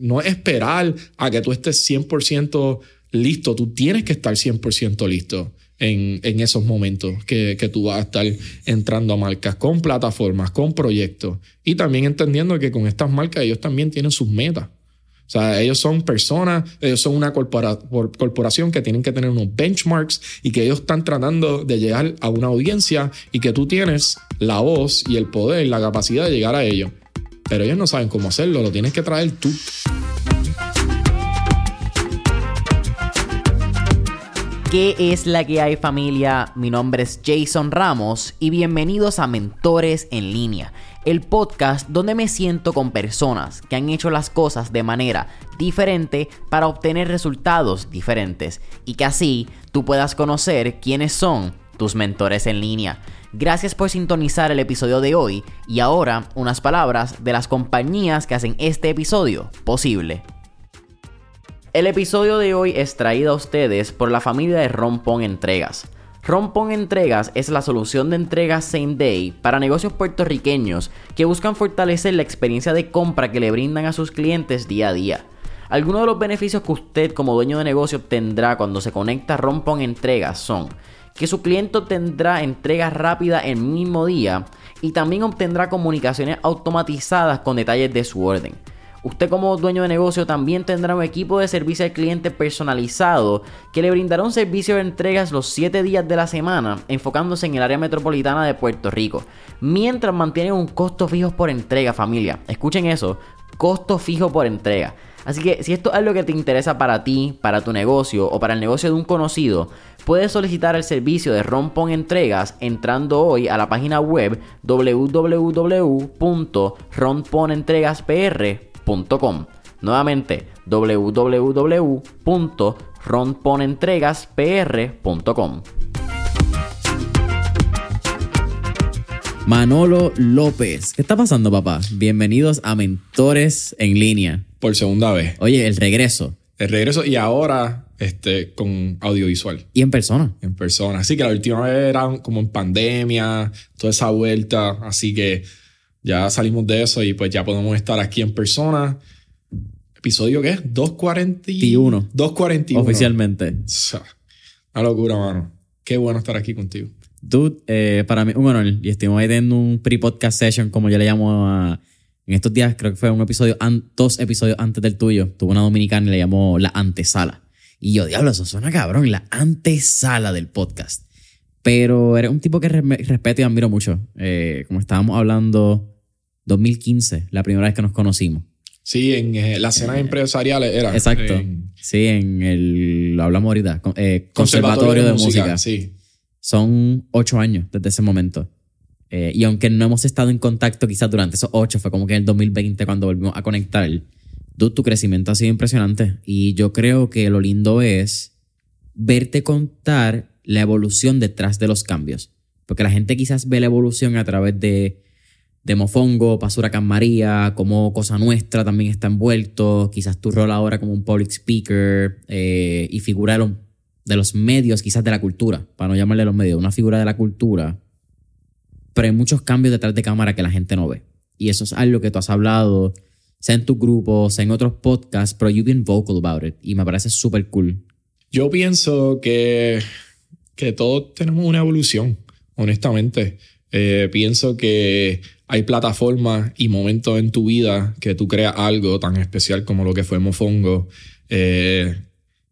no esperar a que tú estés 100% listo, tú tienes que estar 100% listo en, en, esos momentos que, que, tú vas a estar entrando a marcas con plataformas, con proyectos y también entendiendo que con estas marcas ellos también tienen sus metas. O sea, ellos son personas, ellos son una corporación que tienen que tener unos benchmarks y que ellos están tratando de llegar a una audiencia y que tú tienes la voz y el poder, la capacidad de llegar a ellos. Pero ellos no saben cómo hacerlo, lo tienes que traer tú. ¿Qué es la que hay familia? Mi nombre es Jason Ramos y bienvenidos a Mentores en línea, el podcast donde me siento con personas que han hecho las cosas de manera diferente para obtener resultados diferentes y que así tú puedas conocer quiénes son tus mentores en línea. Gracias por sintonizar el episodio de hoy y ahora unas palabras de las compañías que hacen este episodio posible. El episodio de hoy es traído a ustedes por la familia de Rompón Entregas. Rompón Entregas es la solución de entregas same day para negocios puertorriqueños que buscan fortalecer la experiencia de compra que le brindan a sus clientes día a día. Algunos de los beneficios que usted como dueño de negocio obtendrá cuando se conecta a Rompón Entregas son que su cliente tendrá entrega rápida el mismo día y también obtendrá comunicaciones automatizadas con detalles de su orden. Usted como dueño de negocio también tendrá un equipo de servicio al cliente personalizado que le brindará un servicio de entregas los 7 días de la semana, enfocándose en el área metropolitana de Puerto Rico, mientras mantiene un costo fijo por entrega, familia. Escuchen eso, costo fijo por entrega. Así que si esto es algo que te interesa para ti, para tu negocio o para el negocio de un conocido, puedes solicitar el servicio de Rompon Entregas entrando hoy a la página web www.romponentregaspr.com Nuevamente, www.ronponentregaspr.com. Manolo López. ¿Qué está pasando, papá? Bienvenidos a Mentores en línea. Por segunda vez. Oye, el regreso. El regreso y ahora este, con audiovisual. Y en persona. En persona. Así que la última vez era como en pandemia, toda esa vuelta. Así que ya salimos de eso y pues ya podemos estar aquí en persona. ¿Episodio qué? 241. 241. Oficialmente. Una locura, mano. Qué bueno estar aquí contigo. Dude, eh, para mí un honor. Y estuvimos ahí teniendo un pre-podcast session, como yo le llamo a... En estos días, creo que fue un episodio, dos episodios antes del tuyo. Tuvo una dominicana y le llamó La Antesala. Y yo, diablo, eso suena cabrón, la antesala del podcast. Pero eres un tipo que respeto y admiro mucho. Eh, como estábamos hablando, 2015, la primera vez que nos conocimos. Sí, en eh, las cenas eh, empresariales era. Exacto. sí, en el. Lo hablamos ahorita. Conservatorio, de, música, Sí. Son ocho años desde ese momento. y aunque no hemos estado en contacto quizás durante esos ocho, fue como que en el 2020 cuando volvimos a conectar. Tu crecimiento ha sido impresionante. Y yo creo que lo lindo es verte contar la evolución detrás de los cambios. Porque la gente quizás ve la evolución a través de, de Mofongo, Pasura María, como Cosa Nuestra también está envuelto, quizás tu rol ahora como un public speaker eh, y figura de, de los medios, quizás de la cultura, para no llamarle los medios, una figura de la cultura. Pero hay muchos cambios detrás de cámara que la gente no ve. Y eso es algo que tú has hablado, sea en tu grupo, sea en otros podcasts, pero you've been vocal about it. Y me parece súper cool. Yo pienso que que todos tenemos una evolución, honestamente. Eh, pienso que hay plataformas y momentos en tu vida que tú creas algo tan especial como lo que fue Mofongo eh,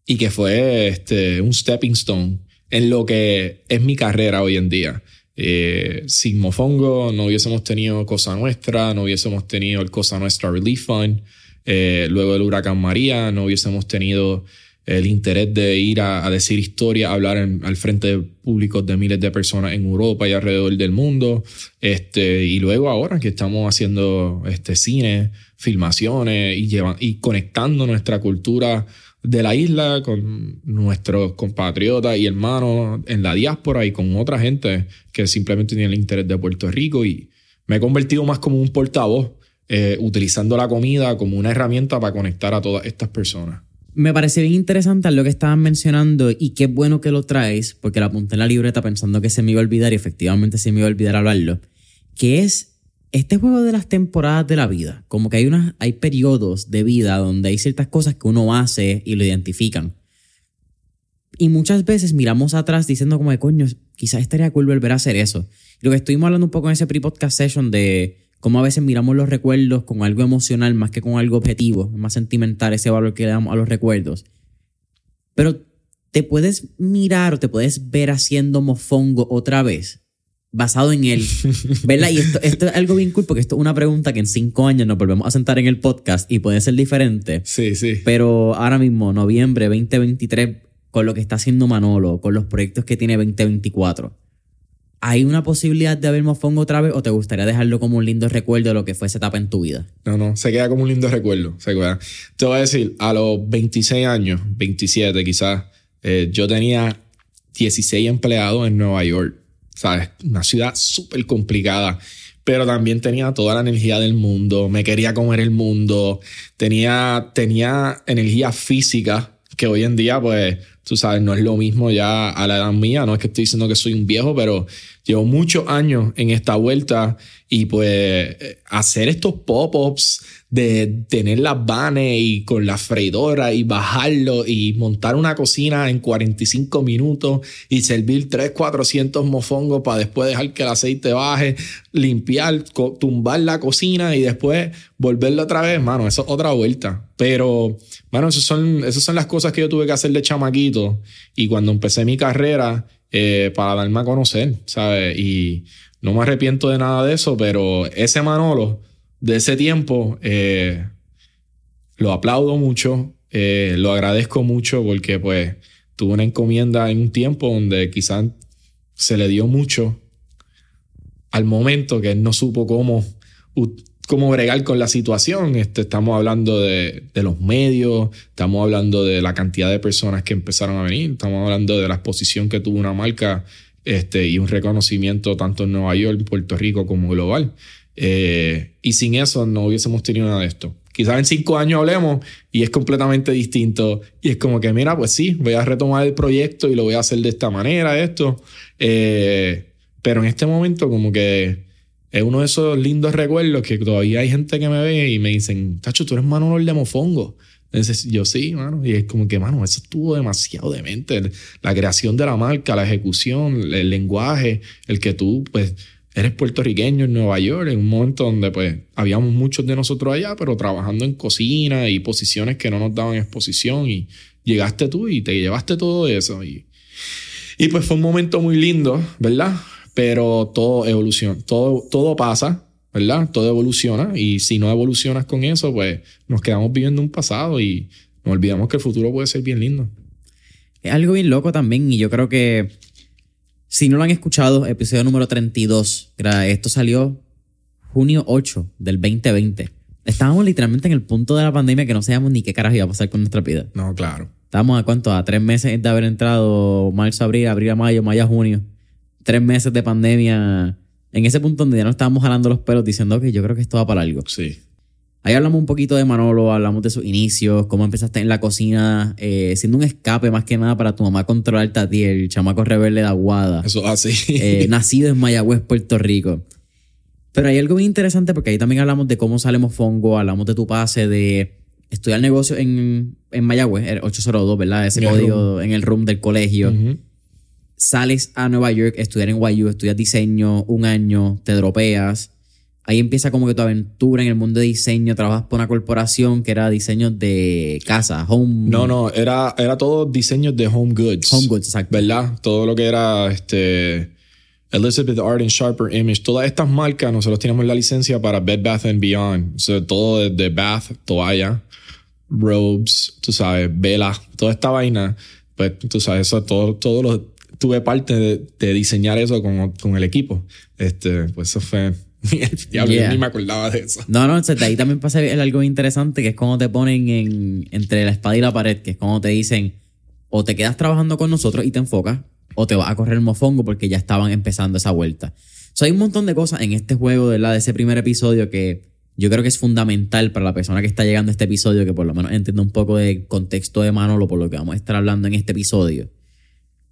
y que fue este, un stepping stone en lo que es mi carrera hoy en día. Eh, sin no hubiésemos tenido Cosa Nuestra, no hubiésemos tenido el Cosa Nuestra Relief Fund, luego del huracán María, no hubiésemos tenido el interés de ir a, decir historia, hablar al frente de públicos de miles de personas en Europa y alrededor del mundo. Este, y luego ahora que estamos haciendo este, cine, filmaciones y, y conectando nuestra cultura de la isla con nuestros compatriotas y hermanos en la diáspora y con otra gente que simplemente tiene el interés de Puerto Rico. Y me he convertido más como un portavoz, eh, utilizando la comida como una herramienta para conectar a todas estas personas. Me parece bien interesante lo que estaban mencionando y qué bueno que lo traes, porque lo apunté en la libreta pensando que se me iba a olvidar y efectivamente se me iba a olvidar hablarlo, que es este juego de las temporadas de la vida, como que hay, unas, hay periodos de vida donde hay ciertas cosas que uno hace y lo identifican. Y muchas veces miramos atrás diciendo como de coño, quizás estaría cool volver a hacer eso. Lo que estuvimos hablando un poco en ese pre-podcast session de cómo a veces miramos los recuerdos con algo emocional más que con algo objetivo, más sentimental ese valor que le damos a los recuerdos. Pero te puedes mirar o te puedes ver haciendo mofongo otra vez basado en él. ¿Verdad? Y esto, esto, es algo bien cool porque esto es una pregunta que en cinco años nos volvemos a sentar en el podcast y puede ser diferente. Sí, sí. Pero ahora mismo, noviembre 2023, con lo que está haciendo Manolo, con los proyectos que tiene 2024, ¿hay una posibilidad de ver Mofongo otra vez o te gustaría dejarlo como un lindo recuerdo de lo que fue esa etapa en tu vida? No, no, se queda como un lindo recuerdo. Se queda. Te voy a decir, a los 26 años, 27 quizás, eh, yo tenía 16 empleados en Nueva York. ¿Sabes? Una ciudad súper complicada pero también tenía toda la energía del mundo, me quería comer el mundo, tenía, tenía energía física que hoy en día, pues, tú sabes, no es lo mismo ya a la edad mía, no es que estoy diciendo que soy un viejo, pero llevo muchos años en esta vuelta y pues hacer estos pop-ups de tener las vanes y con la freidora y bajarlo y montar una cocina en 45 minutos y servir 3, 400 mofongos para después dejar que el aceite baje, limpiar, tumbar la cocina y después volverlo otra vez, mano, eso es otra vuelta. Pero, mano, esas son, esas son las cosas que yo tuve que hacer de chamaquito y cuando empecé mi carrera eh, para darme a conocer, ¿sabes? Y no me arrepiento de nada de eso, pero ese Manolo de ese tiempo eh, lo aplaudo mucho, eh, lo agradezco mucho porque pues tuve una encomienda en un tiempo donde quizás se le dio mucho al momento que él no supo cómo, cómo bregar con la situación. Este, estamos hablando de, de, los medios, estamos hablando de la cantidad de personas que empezaron a venir, estamos hablando de la exposición que tuvo una marca este, y un reconocimiento tanto en Nueva York, Puerto Rico como global. Eh, y sin eso no hubiésemos tenido nada de esto. Quizás en cinco años hablemos y es completamente distinto. Y es como que, mira, pues sí, voy a retomar el proyecto y lo voy a hacer de esta manera, esto. Eh, pero en este momento como que es uno de esos lindos recuerdos que todavía hay gente que me ve y me dicen, Tacho, tú eres Manolo de Mofongo. Entonces, yo sí, mano. Y es como que, mano, eso estuvo demasiado demente. La creación de la marca, la ejecución, el lenguaje, el que tú, pues, eres puertorriqueño en Nueva York, en un momento donde, pues, habíamos muchos de nosotros allá, pero trabajando en cocina y posiciones que no nos daban exposición. Y llegaste tú y te llevaste todo eso. Y, y pues fue un momento muy lindo, ¿verdad? Pero todo evoluciona, todo, todo pasa ¿verdad? Todo evoluciona y si no evolucionas con eso, pues nos quedamos viviendo un pasado y nos olvidamos que el futuro puede ser bien lindo. Es algo bien loco también y yo creo que si no lo han escuchado, episodio número 32, esto salió junio 8 del 2020. Estábamos literalmente en el punto de la pandemia que no sabíamos ni qué carajo iba a pasar con nuestra vida. No, claro. Estábamos a cuánto? A tres meses de haber entrado marzo, abril, abril a mayo, mayo a junio. Tres meses de pandemia en ese punto donde ya no estábamos jalando los pelos diciendo que yo creo que esto va para algo. Sí. Ahí hablamos un poquito de Manolo, hablamos de sus inicios, cómo empezaste en la cocina, eh, siendo un escape más que nada para tu mamá controlarte a ti, el chamaco rebelde de Aguada. Eso así. Eh, nacido en Mayagüez, Puerto Rico. Pero hay algo muy interesante porque ahí también hablamos de cómo salimos Fongo, hablamos de tu pase de estudiar negocio en, en Mayagüez, el 802, ¿verdad? Ese código en el room del colegio sales a Nueva York, estudiar en YU, estudias diseño un año, te dropeas. Ahí empieza como que tu aventura en el mundo de diseño. Trabajas por una corporación que era diseño de casa, home. No, no, era, era todo diseño de home goods. Home goods, exacto. ¿Verdad? Todo lo que era este. Elizabeth Art and Sharper Image, todas estas marcas nosotros tenemos la licencia para Bed Bath and Beyond. O sea, todo de bath, toalla, robes, tú sabes, velas, toda esta vaina. Pues tú sabes, eso, todo, tuve parte de, diseñar eso con, con, el equipo. Este, pues eso fue. Diablo, yeah. ni me acordaba de eso. No, no, de ahí también pasa algo interesante que es cuando te ponen en, entre la espada y la pared, que es cuando te dicen o te quedas trabajando con nosotros y te enfocas, o te vas a correr el mofongo porque ya estaban empezando esa vuelta. So, hay un montón de cosas en este juego de, la, de ese primer episodio que yo creo que es fundamental para la persona que está llegando a este episodio, que por lo menos entienda un poco del contexto de Manolo por lo que vamos a estar hablando en este episodio.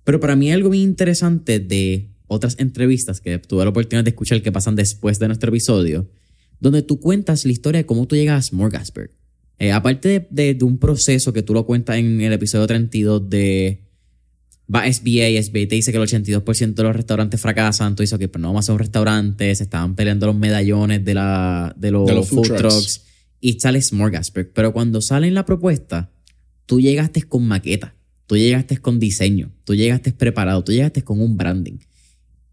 Pero para mí algo muy interesante de otras entrevistas que tuve la oportunidad de escuchar que pasan después de nuestro episodio, donde tú cuentas la historia de cómo tú llegas a Smorgasburg. Eh, aparte de, de, un proceso que tú lo cuentas en el episodio 32 de va SBA, SBA te dice que el 82% de los restaurantes fracasan, tú dices, que pero no vamos a hacer un restaurante, se estaban peleando los medallones de, la, de, los, food, trucks. y sale Smorgasburg. Pero cuando sale en la propuesta, tú llegaste con maqueta, tú llegaste con diseño, tú llegaste preparado, tú llegaste con un branding.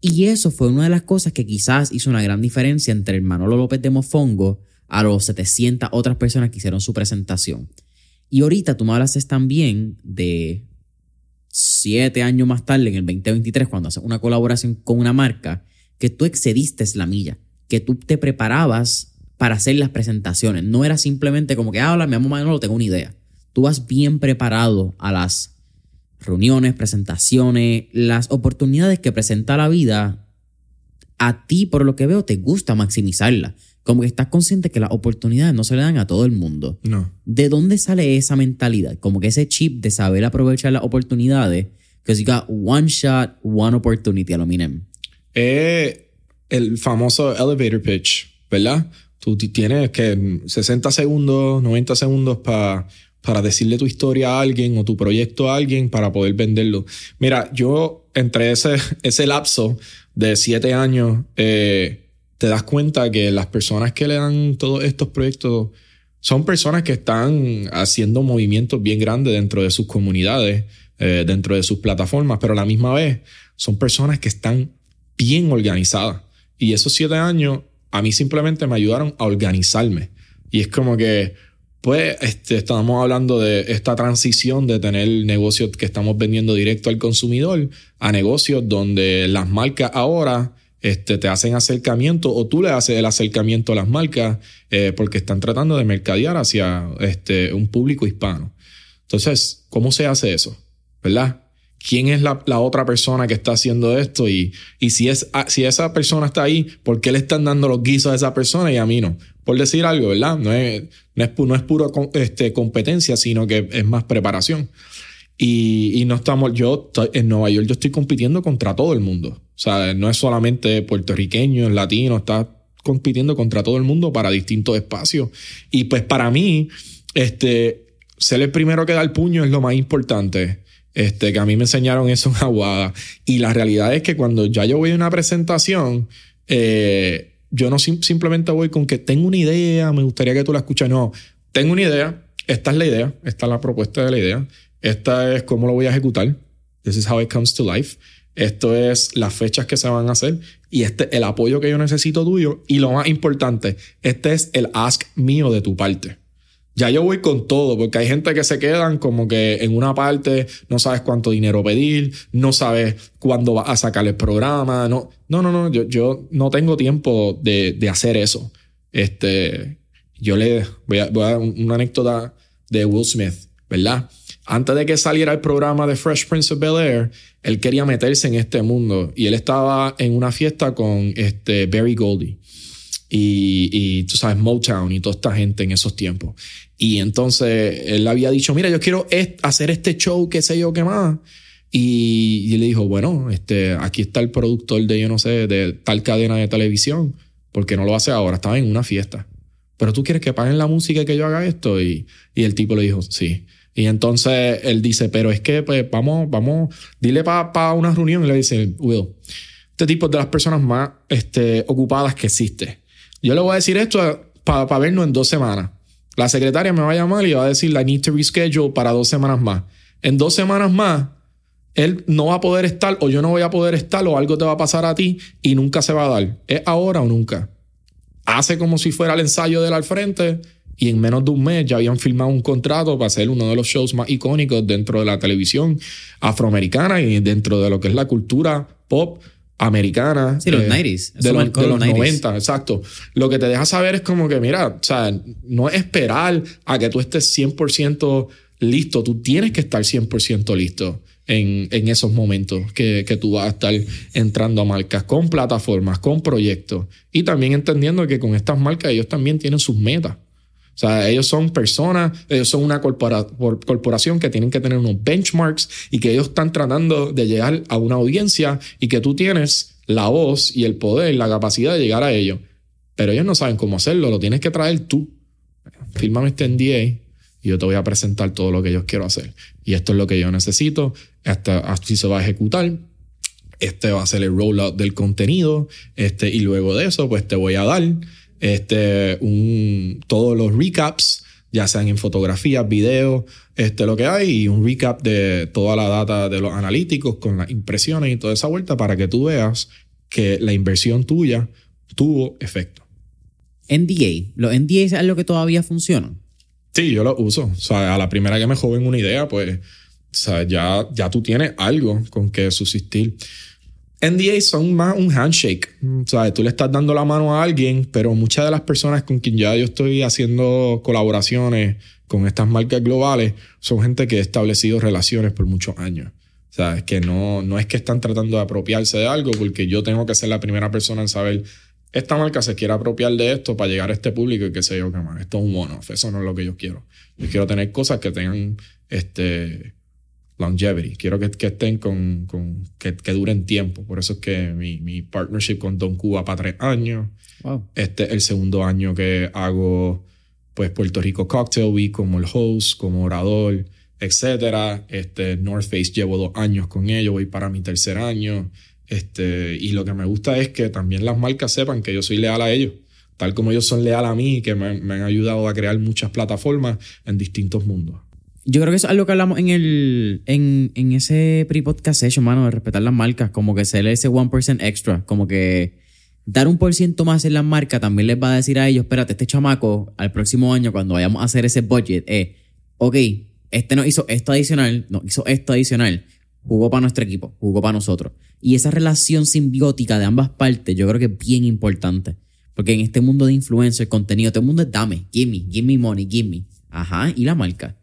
Y eso fue una de las cosas que quizás hizo una gran diferencia entre el Manolo López de Mofongo a los 700 otras personas que hicieron su presentación. Y ahorita tú me hablas también de siete años más tarde, en el 2023, cuando haces una colaboración con una marca, que tú excediste la milla, que tú te preparabas para hacer las presentaciones. No era simplemente como que, ah, hola, mi amo Manolo, tengo una idea. Tú vas bien preparado a las reuniones, presentaciones, las oportunidades que presenta la vida. A ti, por lo que veo, te gusta maximizarla como que estás consciente que las oportunidades no se le dan a todo el mundo. No. ¿De dónde sale esa mentalidad? Como que ese chip de saber aprovechar las oportunidades. Que you got one shot, one opportunity a lo minem. Eh, el famoso elevator pitch, ¿verdad? Tú tienes que 60 segundos, 90 segundos para para decirle tu historia a alguien o tu proyecto a alguien para poder venderlo. Mira, yo entre ese, ese lapso de siete años, eh, te das cuenta que las personas que le dan todos estos proyectos son personas que están haciendo movimientos bien grandes dentro de sus comunidades, eh, dentro de sus plataformas, pero a la misma vez son personas que están bien organizadas. Y esos siete años a mí simplemente me ayudaron a organizarme. Y es como que, pues, este, estamos hablando de esta transición de tener negocios que estamos vendiendo directo al consumidor a negocios donde las marcas ahora este, te hacen acercamiento o tú le haces el acercamiento a las marcas eh, porque están tratando de mercadear hacia este, un público hispano. Entonces, ¿cómo se hace eso? ¿Verdad? ¿Quién es la, otra persona que está haciendo esto? Y, y si, es, ah, si esa persona está ahí, ¿por qué le están dando los guisos a esa persona y a mí no? Por decir algo, ¿verdad? No es, no es, no es puro este, competencia, sino que es más preparación. Y, y, no estamos, yo en Nueva York yo estoy compitiendo contra todo el mundo. O sea, no es solamente puertorriqueño, latino, está compitiendo contra todo el mundo para distintos espacios. Y pues para mí, este, ser el primero que da el puño es lo más importante. Este, que a mí me enseñaron eso en Aguada. Y la realidad es que cuando ya yo voy a una presentación, eh, yo no simplemente voy con que tengo una idea, me gustaría que tú la escuches. No, tengo una idea, esta es la idea, esta es la propuesta de la idea esta es cómo lo voy a ejecutar. This is how it comes to life. Esto es las fechas que se van a hacer y este el apoyo que yo necesito tuyo. Y lo más importante, este es el ask mío de tu parte. Ya yo voy con todo, porque hay gente que se quedan como que en una parte no sabes cuánto dinero pedir, no sabes cuándo vas a sacar el programa. No, no, no, no yo, yo no tengo tiempo de, de, hacer eso. Este, yo le voy a, voy a dar una anécdota de Will Smith, ¿verdad? antes de que saliera el programa de Fresh Prince of Bel Air, él quería meterse en este mundo y él estaba en una fiesta con este Barry Goldie y, y tú sabes, Motown y toda esta gente en esos tiempos. Y entonces él había dicho, mira, yo quiero hacer este show, qué sé yo, qué más. Y, y le dijo, bueno, este, aquí está el productor de, yo no sé, de tal cadena de televisión, porque no lo hace ahora, estaba en una fiesta. Pero tú quieres que paguen la música y que yo haga esto. Y, y el tipo le dijo, sí. Y entonces él dice, pero es que pues vamos, vamos, dile para una reunión y le dice, Will, este tipo es de las personas más este, ocupadas que existe. Yo le voy a decir esto para vernos en dos semanas. La secretaria me va a llamar y va a decir, I need to reschedule para dos semanas más. En dos semanas más, él no va a poder estar o yo no voy a poder estar o algo te va a pasar a ti y nunca se va a dar. Es ahora o nunca. Hace como si fuera el ensayo de él al frente y en menos de un mes ya habían firmado un contrato para hacer uno de los shows más icónicos dentro de la televisión afroamericana y dentro de lo que es la cultura pop americana. Sí, los 90s. Eh, de, los, de los 90, exacto. Lo que te deja saber es como que, mira, o sea, no es esperar a que tú estés 100% listo, tú tienes que estar 100% listo. En, en, esos momentos que, que, tú vas a estar entrando a marcas con plataformas, con proyectos y también entendiendo que con estas marcas ellos también tienen sus metas. O sea, ellos son personas, ellos son una corpora- por- corporación que tienen que tener unos benchmarks y que ellos están tratando de llegar a una audiencia y que tú tienes la voz y el poder, la capacidad de llegar a ellos. Pero ellos no saben cómo hacerlo, lo tienes que traer tú. Fírmame este NDA y yo te voy a presentar todo lo que yo quiero hacer. Y esto es lo que yo necesito, hasta así se va a ejecutar. Este va a ser el rollout del contenido. Este, y luego de eso, pues te voy a dar este, un, todos los recaps, ya sean en fotografías, videos, este, lo que hay, y un recap de toda la data de los analíticos con las impresiones y toda esa vuelta para que tú veas que la inversión tuya tuvo efecto. NDA. Los NDA es algo que todavía funciona. Sí, yo lo uso. O sea, a la primera que me joven una idea, pues, o sea, ya, ya tú tienes algo con que subsistir. NDAs son más un handshake. O sea, tú le estás dando la mano a alguien, pero muchas de las personas con quien ya yo estoy haciendo colaboraciones con estas marcas globales son gente que ha establecido relaciones por muchos años. O sea, que no, no es que están tratando de apropiarse de algo, porque yo tengo que ser la primera persona en saber esta marca se quiere apropiar de esto para llegar a este público y qué sé yo qué más. Esto es un mono. Eso no es lo que yo quiero. Yo quiero tener cosas que tengan este longevity. Quiero que, que estén con, con que, que, duren tiempo. Por eso es que mi, mi partnership con Don Cuba para tres años. Wow. Este es el segundo año que hago pues Puerto Rico Cocktail Week como el host, como orador, etcétera. Este North Face llevo dos años con ellos, voy para mi tercer año. Este, y lo que me gusta es que también las marcas sepan que yo soy leal a ellos, tal como ellos son leal a mí, que me, me han ayudado a crear muchas plataformas en distintos mundos. Yo creo que eso es algo que hablamos en el en, en ese pre-podcast session, mano, de respetar las marcas, como que ser ese 1% extra, como que dar un por ciento más en las marcas también les va a decir a ellos, espérate, este chamaco al próximo año cuando vayamos a hacer ese budget, eh, ok, este nos hizo esto adicional, nos hizo esto adicional, jugó para nuestro equipo, jugó para nosotros. Y esa relación simbiótica de ambas partes yo creo que es bien importante. Porque en este mundo de influencer, contenido, todo el mundo es dame, give me, give me money, give me. Ajá, y la marca.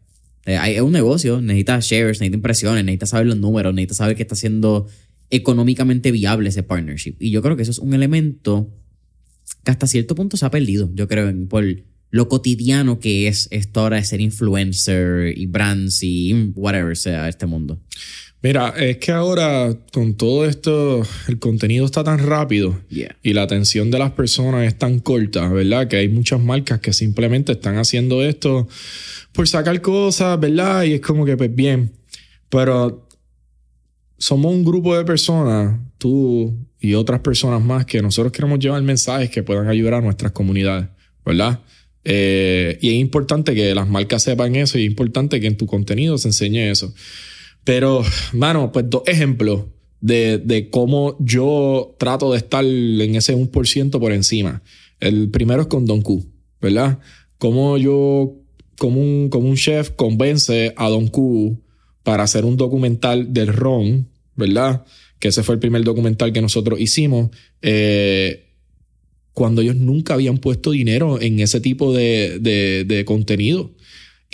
Eh, es un negocio, necesita shares, necesita impresiones, necesita saber los números, necesita saber que está siendo económicamente viable ese partnership. Y yo creo que eso es un elemento que hasta cierto punto se ha perdido, yo creo, por lo cotidiano que es esto ahora de ser influencer y brands y whatever sea este mundo. Mira, es que ahora con todo esto, el contenido está tan rápido Yeah. y la atención de las personas es tan corta, ¿verdad? Que hay muchas marcas que simplemente están haciendo esto por sacar cosas, ¿verdad? Y es como que, pues bien, pero somos un grupo de personas, tú y otras personas más, que nosotros queremos llevar mensajes que puedan ayudar a nuestras comunidades, ¿verdad? Eh, y es importante que las marcas sepan eso y es importante que en tu contenido se enseñe eso. Pero, mano, pues dos ejemplos de, de cómo yo trato de estar en ese 1% por encima. El primero es con Don Q, ¿verdad? Cómo yo, como un, como un chef, convence a Don Q para hacer un documental del ron, ¿verdad? Que ese fue el primer documental que nosotros hicimos. eh, cuando ellos nunca habían puesto dinero en ese tipo de, de, de contenido.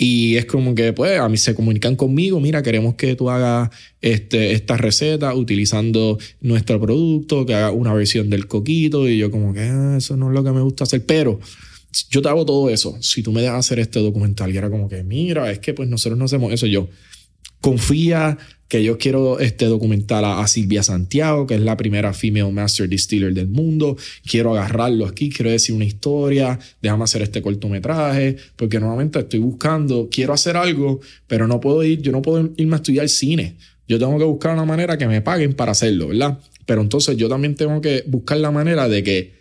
Y es como que, pues, a mí se comunican conmigo, mira, queremos que tú hagas este, esta receta utilizando nuestro producto, que hagas una versión del coquito. Y yo como que, "Ah, eso no es lo que me gusta hacer. Pero yo te hago todo eso. Si tú me dejas hacer este documental, y era como que, mira, es que pues nosotros no hacemos eso. Yo, confía que yo quiero este documental a, Silvia Santiago, que es la primera female master distiller del mundo. Quiero agarrarlo aquí, quiero decir una historia, déjame hacer este cortometraje, porque normalmente estoy buscando, quiero hacer algo, pero no puedo ir, yo no puedo irme a estudiar cine. Yo tengo que buscar una manera que me paguen para hacerlo, ¿verdad? Pero entonces yo también tengo que buscar la manera de que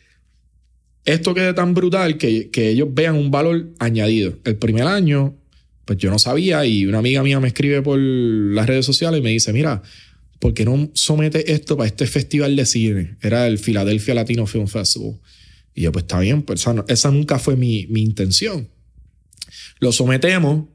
esto quede tan brutal que, que ellos vean un valor añadido. El primer año, pues yo no sabía y una amiga mía me escribe por las redes sociales y me dice, mira, ¿por qué no somete esto para este festival de cine? Era el Philadelphia Latino Film Festival. Y yo, pues está bien, pues esa, nunca fue mi, mi intención. Lo sometemos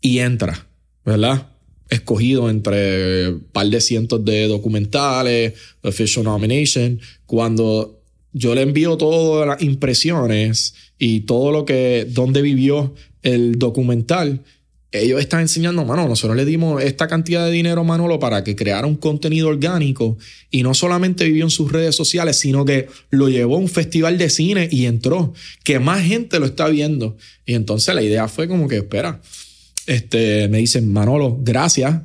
y entra, ¿verdad? Escogido entre un par de cientos de documentales, official nomination. Cuando yo le envío todas las impresiones y todo lo que, donde vivió el documental, ellos están enseñando, mano, nosotros le dimos esta cantidad de dinero a Manolo para que creara un contenido orgánico y no solamente vivió en sus redes sociales, sino que lo llevó a un festival de cine y entró, que más gente lo está viendo. Y entonces la idea fue como que, espera, este, me dicen, Manolo, gracias,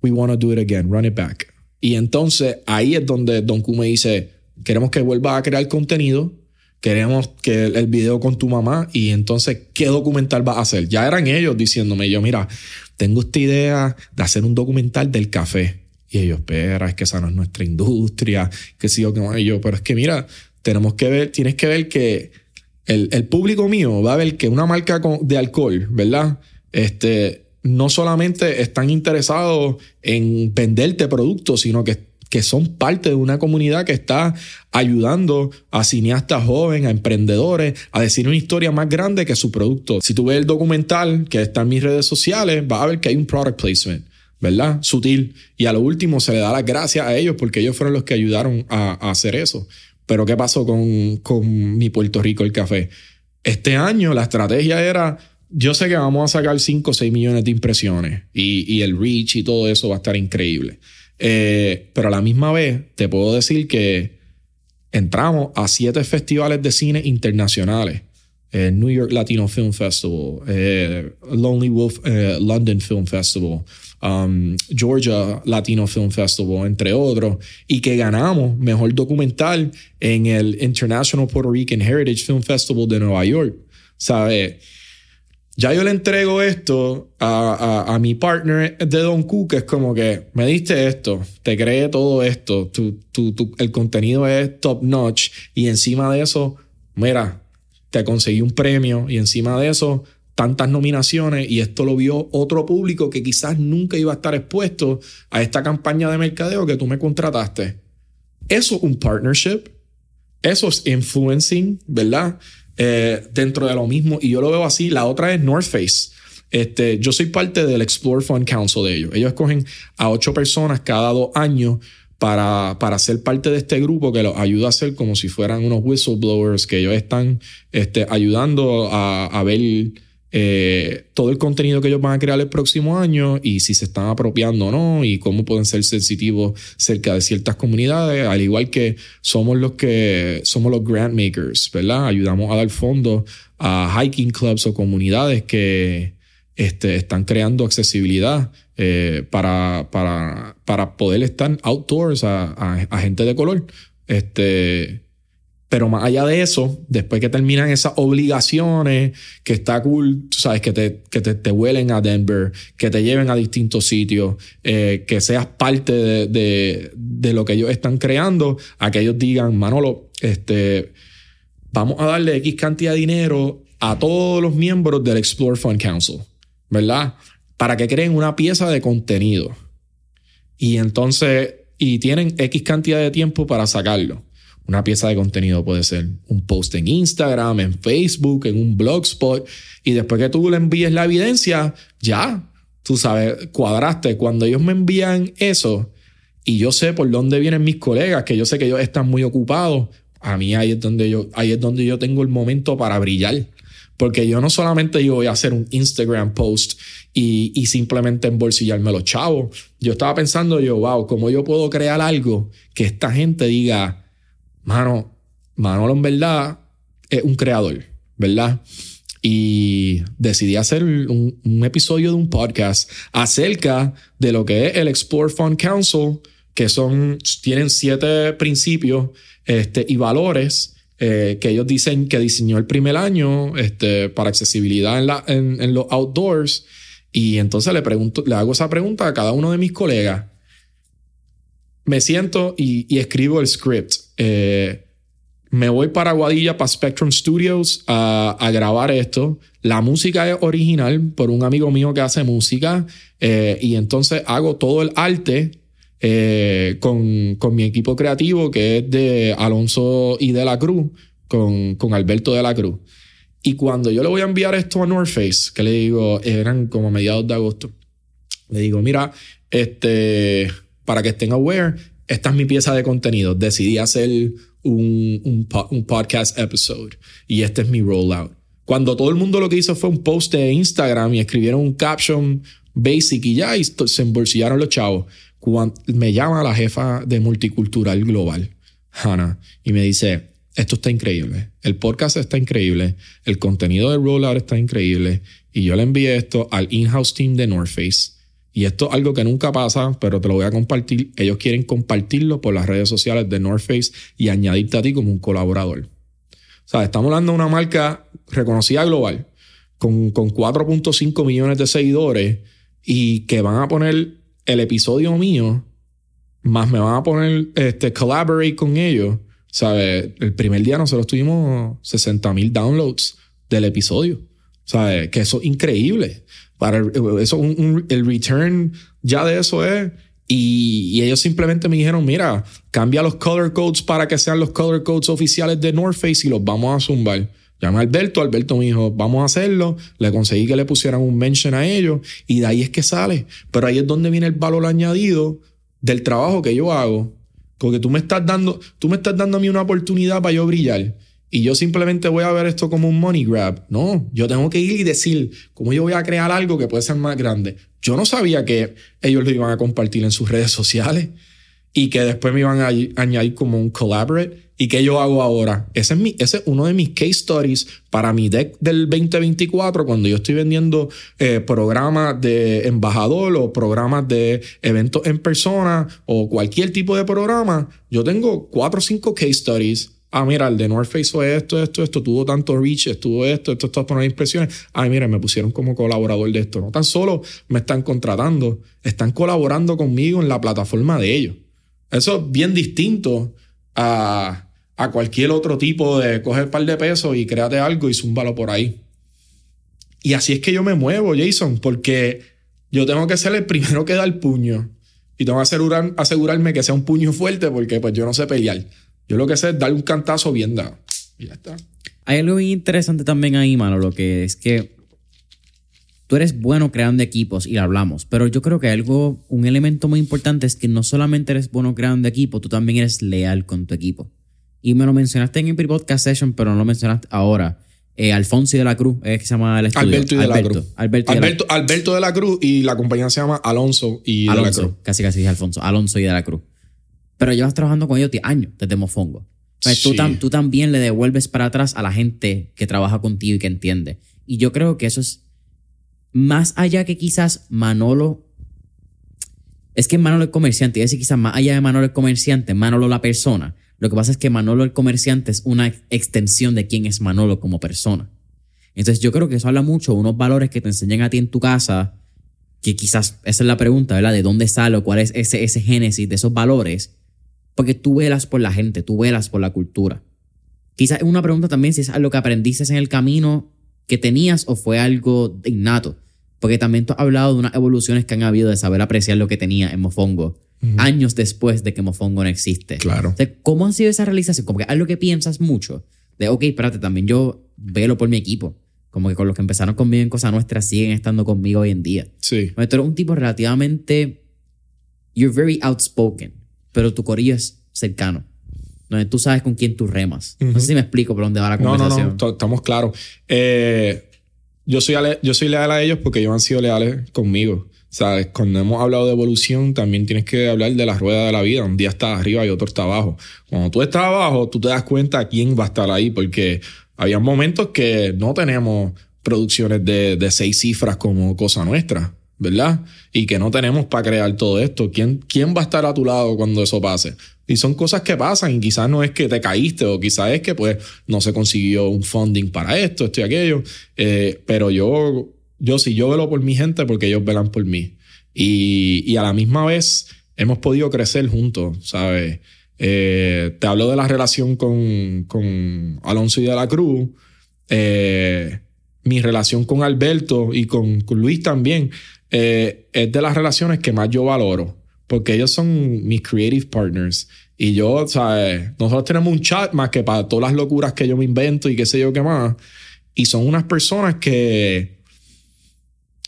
we want to do it again, run it back. Y entonces ahí es donde Don Q me dice, queremos que vuelva a crear contenido, queremos que el, video con tu mamá y entonces, ¿qué documental vas a hacer? Ya eran ellos diciéndome, yo, mira, tengo esta idea de hacer un documental del café. Y ellos, espera, es que esa no es nuestra industria, que sí o que yo, pero es que mira, tenemos que ver, tienes que ver que el, el público mío va a ver que una marca de alcohol, ¿verdad? Este, no solamente están interesados en venderte productos, sino que que son parte de una comunidad que está ayudando a cineastas jóvenes, a emprendedores, a decir una historia más grande que su producto. Si tú ves el documental que está en mis redes sociales, vas a ver que hay un product placement. ¿Verdad? Sutil. Y a lo último se le da las gracias a ellos porque ellos fueron los que ayudaron a, hacer eso. Pero ¿qué pasó con, con mi Puerto Rico el café? Este año la estrategia era yo sé que vamos a sacar 5 o 6 millones de impresiones y, y, el reach y todo eso va a estar increíble. Eh, pero a la misma vez te puedo decir que entramos a siete festivales de cine internacionales. Eh, New York Latino Film Festival, eh, Lonely Wolf London Film Festival, um, Georgia Latino Film Festival, entre otros, y que ganamos mejor documental en el International Puerto Rican Heritage Film Festival de Nueva York. ¿Sabes? Ya yo le entrego esto a, mi partner de Don Cook, que es como que me diste esto, te creé todo esto, tu, el contenido es top notch y encima de eso, mira, te conseguí un premio y encima de eso, tantas nominaciones y esto lo vio otro público que quizás nunca iba a estar expuesto a esta campaña de mercadeo que tú me contrataste. Eso es un partnership, eso es influencing, ¿verdad? Eh, dentro de lo mismo. Y yo lo veo así. La otra es North Face. Este, yo soy parte del Explore Fund Council de ellos. Ellos escogen a ocho personas cada dos años para, para ser parte de este grupo que los ayuda a ser como si fueran unos whistleblowers que ellos están este, ayudando a, a ver eh, todo el contenido que ellos van a crear el próximo año y si se están apropiando o no y cómo pueden ser sensitivos cerca de ciertas comunidades, al igual que somos los que somos los grant makers, ¿verdad? Ayudamos a dar fondos a hiking clubs o comunidades que este, están creando accesibilidad eh, para, para, para poder estar outdoors a, a gente de color. Este, pero más allá de eso, después que terminan esas obligaciones, que está cool, sabes, que te, que te, te huelen a Denver, que te lleven a distintos sitios, eh, que seas parte de, de, de, lo que ellos están creando, a que ellos digan, Manolo, este, vamos a darle X cantidad de dinero a todos los miembros del Explore Fund Council, ¿verdad? Para que creen una pieza de contenido. Y entonces, y tienen X cantidad de tiempo para sacarlo. Una pieza de contenido puede ser un post en Instagram, en Facebook, en un blogspot. Y después que tú le envíes la evidencia, ya, tú sabes, cuadraste. Cuando ellos me envían eso y yo sé por dónde vienen mis colegas, que yo sé que ellos están muy ocupados, a mí ahí es donde yo, ahí es donde yo tengo el momento para brillar. Porque yo no solamente yo voy a hacer un Instagram post y, y, simplemente embolsillarme los chavos. Yo estaba pensando yo, wow, ¿cómo yo puedo crear algo que esta gente diga, mano, Manolo en verdad es un creador, ¿verdad? Y decidí hacer un, episodio de un podcast acerca de lo que es el Explore Fund Council, que son, tienen siete principios este, y valores eh, que ellos dicen que diseñó el primer año este, para accesibilidad en, la, en, los outdoors. Y entonces le, pregunto, le hago esa pregunta a cada uno de mis colegas me siento y, escribo el script. Eh, me voy para Guadilla, para Spectrum Studios, a, grabar esto. La música es original por un amigo mío que hace música. Eh, y entonces hago todo el arte eh, con, con, mi equipo creativo, que es de Alonso y de la Cruz, con, con Alberto de la Cruz. Y cuando yo le voy a enviar esto a North Face, que le digo, eran como mediados de agosto, le digo, mira, este para que estén aware, esta es mi pieza de contenido. Decidí hacer un, un, podcast episode y este es mi rollout. Cuando todo el mundo lo que hizo fue un post de Instagram y escribieron un caption basic y ya y se embolsillaron los chavos. Me llama la jefa de Multicultural Global, Hannah, y me dice, esto está increíble, el podcast está increíble, el contenido de Rollout está increíble, y yo le envié esto al in-house team de North Face. Y esto es algo que nunca pasa, pero te lo voy a compartir. Ellos quieren compartirlo por las redes sociales de North Face y añadirte a ti como un colaborador. O sea, estamos hablando de una marca reconocida global, con, con 4.5 millones de seguidores y que van a poner el episodio mío, más me van a poner este collaborate con ellos. ¿Sabes? El primer día nosotros tuvimos 60 mil downloads del episodio. ¿Sabes? Que eso es increíble. Para eso, el return ya de eso es. Y, ellos simplemente me dijeron: Mira, cambia los color codes para que sean los color codes oficiales de North Face y los vamos a zumbar. Llamé a Alberto, Alberto me dijo, vamos a hacerlo, le conseguí que le pusieran un mention a ellos y de ahí es que sale. Pero ahí es donde viene el valor añadido del trabajo que yo hago. Porque tú me estás dando, tú me estás dando a mí una oportunidad para yo brillar. Y yo simplemente voy a ver esto como un money grab. No, yo tengo que ir y decir cómo yo voy a crear algo que puede ser más grande. Yo no sabía que ellos lo iban a compartir en sus redes sociales y que después me iban a añadir como un collaborate ¿Y qué yo hago ahora? Ese es, mi, ese es uno de mis case stories para mi deck del 2024 cuando yo estoy vendiendo eh, programas de embajador o programas de eventos en persona o cualquier tipo de programa. Yo tengo cuatro o cinco case stories. Ah, mira, el de North Face fue esto, esto, esto, tuvo tanto reach, estuvo esto, esto, esto, poner impresiones. Ay, mira, me pusieron como colaborador de esto. No tan solo me están contratando, están colaborando conmigo en la plataforma de ellos. Eso es bien distinto a a cualquier otro tipo de coger un par de pesos y créate algo y zúmbalo por ahí. Y así es que yo me muevo, Jason, porque yo tengo que ser el primero que da el puño. Y tengo que asegurar, asegurarme que sea un puño fuerte porque pues yo no sé pelear. Yo lo que sé es darle un cantazo bien dado. Y ya está. Hay algo interesante también ahí, mano, lo que es que tú eres bueno creando equipos y lo hablamos, pero yo creo que algo, un elemento muy importante es que no solamente eres bueno creando equipo, tú también eres leal con tu equipo. Y me lo mencionaste en el podcast session, pero no lo mencionaste ahora. Eh, Alfonso de la Cruz, es que se llama el estudio. Alberto y de la Cruz. Alberto, Alberto, de la Cruz y la compañía se llama Alonso y Alonso, de la Cruz. Casi casi dije Alfonso. Alonso y de la Cruz. Pero llevas trabajando con ellos años desde Mofongo. Pues tú, tú, también le devuelves para atrás a la gente que trabaja contigo y que entiende. Y yo creo que eso es más allá que quizás Manolo. Es que Manolo es comerciante. Y decir quizás más allá de Manolo el comerciante, Manolo la persona lo que pasa es que Manolo el comerciante es una extensión de quién es Manolo como persona. Entonces yo creo que eso habla mucho de unos valores que te enseñan a ti en tu casa, que quizás esa es la pregunta, ¿verdad? ¿De dónde sale o cuál es ese, ese génesis de esos valores? Porque tú velas por la gente, tú velas por la cultura. Quizás es una pregunta también si es algo que aprendiste en el camino que tenías o fue algo innato. Porque también tú has hablado de unas evoluciones que han habido de saber apreciar lo que tenía en Mofongo años después de que Mofongo no existe. Claro. ¿Cómo ha sido esa realización? Como que algo que piensas mucho. De, ok, espérate, también yo velo por mi equipo. Como que con los que empezaron conmigo en Cosa Nuestra siguen estando conmigo hoy en día. Sí. Tú eres un tipo relativamente. You're very outspoken, pero tu corillo es cercano. Donde tú sabes con quién tú remas. No sé si me explico por dónde va la conversación. No, no, no, estamos claros. Eh, yo, soy yo soy leal a ellos porque ellos han sido leales conmigo. ¿Sabes? Cuando hemos hablado de evolución, también tienes que hablar de la rueda de la vida. Un día estás arriba y otro está abajo. Cuando tú estás abajo, tú te das cuenta quién va a estar ahí, porque había momentos que no tenemos producciones de, de seis cifras como cosa nuestra, ¿verdad? Y que no tenemos para crear todo esto. ¿Quién, ¿Quién va a estar a tu lado cuando eso pase? Y son cosas que pasan y quizás no es que te caíste o quizás es que pues no se consiguió un funding para esto, esto y aquello. Eh, pero yo yo sí, yo velo por mi gente porque ellos velan por mí. Y, y a la misma vez hemos podido crecer juntos, ¿sabes? Eh, te hablo de la relación con, con Alonso y de la Cruz. Eh, mi relación con Alberto y con, con Luis también eh, es de las relaciones que más yo valoro porque ellos son mis creative partners. Y yo, ¿sabes? Nosotros tenemos un chat más que para todas las locuras que yo me invento y qué sé yo qué más. Y son unas personas que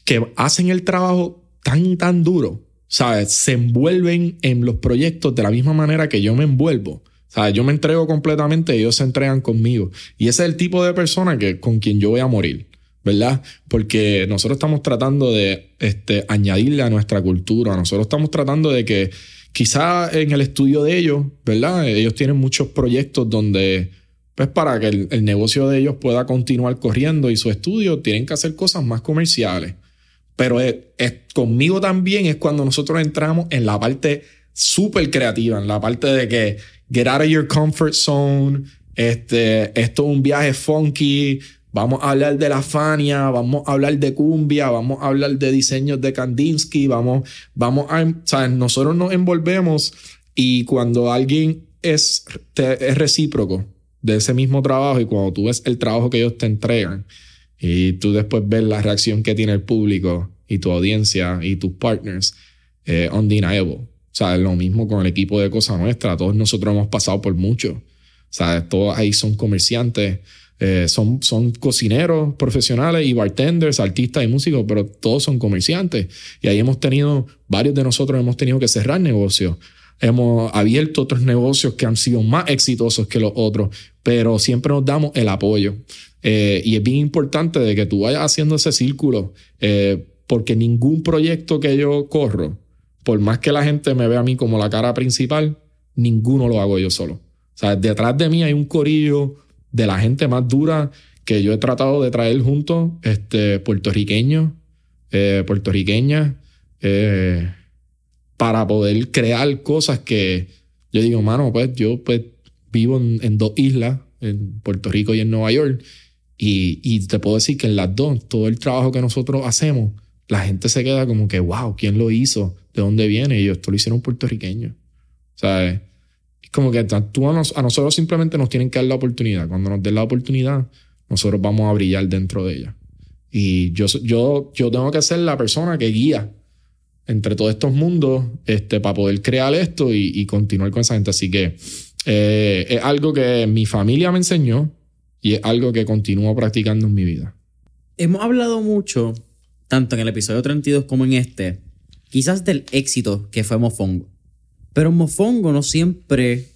que hacen el trabajo tan, tan duro, ¿sabes? Se envuelven en los proyectos de la misma manera que yo me envuelvo. Sea, yo me entrego completamente ellos se entregan conmigo. Y ese es el tipo de persona que, con quien yo voy a morir, ¿verdad? Porque nosotros estamos tratando de este, añadirle a nuestra cultura. Nosotros estamos tratando de que quizá en el estudio de ellos, ¿verdad? Ellos tienen muchos proyectos donde, pues para que el, negocio de ellos pueda continuar corriendo y su estudio tienen que hacer cosas más comerciales. Pero es, conmigo también es cuando nosotros entramos en la parte súper creativa, en la parte de que get out of your comfort zone. Este, esto es un viaje funky. Vamos a hablar de la Fania, vamos a hablar de cumbia, vamos a hablar de diseños de Kandinsky, vamos, vamos a, o sea, nosotros nos envolvemos y cuando alguien es, es recíproco de ese mismo trabajo y cuando tú ves el trabajo que ellos te entregan y tú después ves la reacción que tiene el público y tu audiencia y tus partners, eh, undeniable. O sea, lo mismo con el equipo de Cosa Nuestra. Todos nosotros hemos pasado por mucho. O sea, todos ahí son comerciantes, eh, son, son cocineros profesionales y bartenders, artistas y músicos, pero todos son comerciantes. Y ahí hemos tenido, varios de nosotros hemos tenido que cerrar negocios. Hemos abierto otros negocios que han sido más exitosos que los otros, pero siempre nos damos el apoyo. Eh, y es bien importante de que tú vayas haciendo ese círculo, eh, porque ningún proyecto que yo corro, por más que la gente me vea a mí como la cara principal, ninguno lo hago yo solo. O sea, detrás de mí hay un corillo de la gente más dura que yo he tratado de traer juntos, este, puertorriqueños, eh, puertorriqueñas, eh, para poder crear cosas que yo digo, mano, pues yo pues, vivo en, dos islas, en Puerto Rico y en Nueva York, y, y te puedo decir que en las dos, todo el trabajo que nosotros hacemos, la gente se queda como que, wow, ¿quién lo hizo? ¿De dónde viene? Y yo, esto lo hicieron puertorriqueños. ¿Sabes? Como que tú a, nosotros simplemente nos tienen que dar la oportunidad. Cuando nos den la oportunidad, nosotros vamos a brillar dentro de ella. Y yo, yo, yo tengo que ser la persona que guía entre todos estos mundos este, para poder crear esto y, continuar con esa gente. Así que eh, es algo que mi familia me enseñó y es algo que continúo practicando en mi vida. Hemos hablado mucho tanto en el episodio 32 como en este, quizás del éxito que fue Mofongo. Pero Mofongo no siempre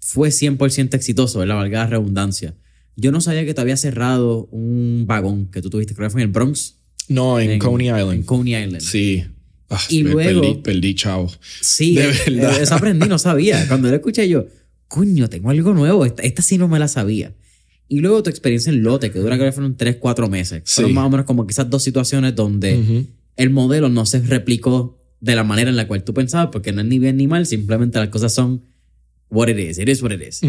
fue 100% exitoso, la valga la redundancia. Yo no sabía que te había cerrado un vagón que tú tuviste, creo que fue en el Bronx. No, en, Coney Island. En Coney Island. Sí. Ah, y luego. Perdí, perdí, chao. Sí, de verdad. Eso aprendí, no sabía. Cuando lo escuché yo, coño, tengo algo nuevo. Esta, esta sí no me la sabía. Y luego tu experiencia en lote, que dura que fueron 3, 4 meses. Son más o menos como quizás dos situaciones donde el modelo no se replicó de la manera en la cual tú pensabas, porque no es ni bien ni mal, simplemente las cosas son what it is, it is what it is.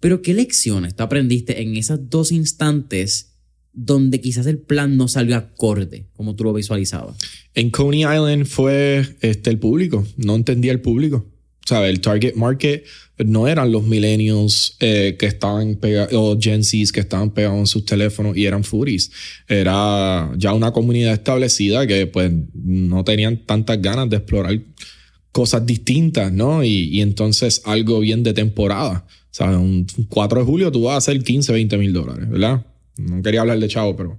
Pero ¿qué lecciones tú aprendiste en esos dos instantes donde quizás el plan no salga acorde, como tú lo visualizabas? En Coney Island fue este, el público, no entendía el público. ¿Sabes? El target market no eran los millennials eh, que estaban pegados, o Gen Zs que estaban pegados en sus teléfonos y eran furis. Era ya una comunidad establecida que pues no tenían tantas ganas de explorar cosas distintas, ¿no? Y, y entonces algo bien de temporada. ¿Sabes? Un 4 de julio tú vas a hacer 15, 20 mil dólares, ¿verdad? No quería hablar de chavo, pero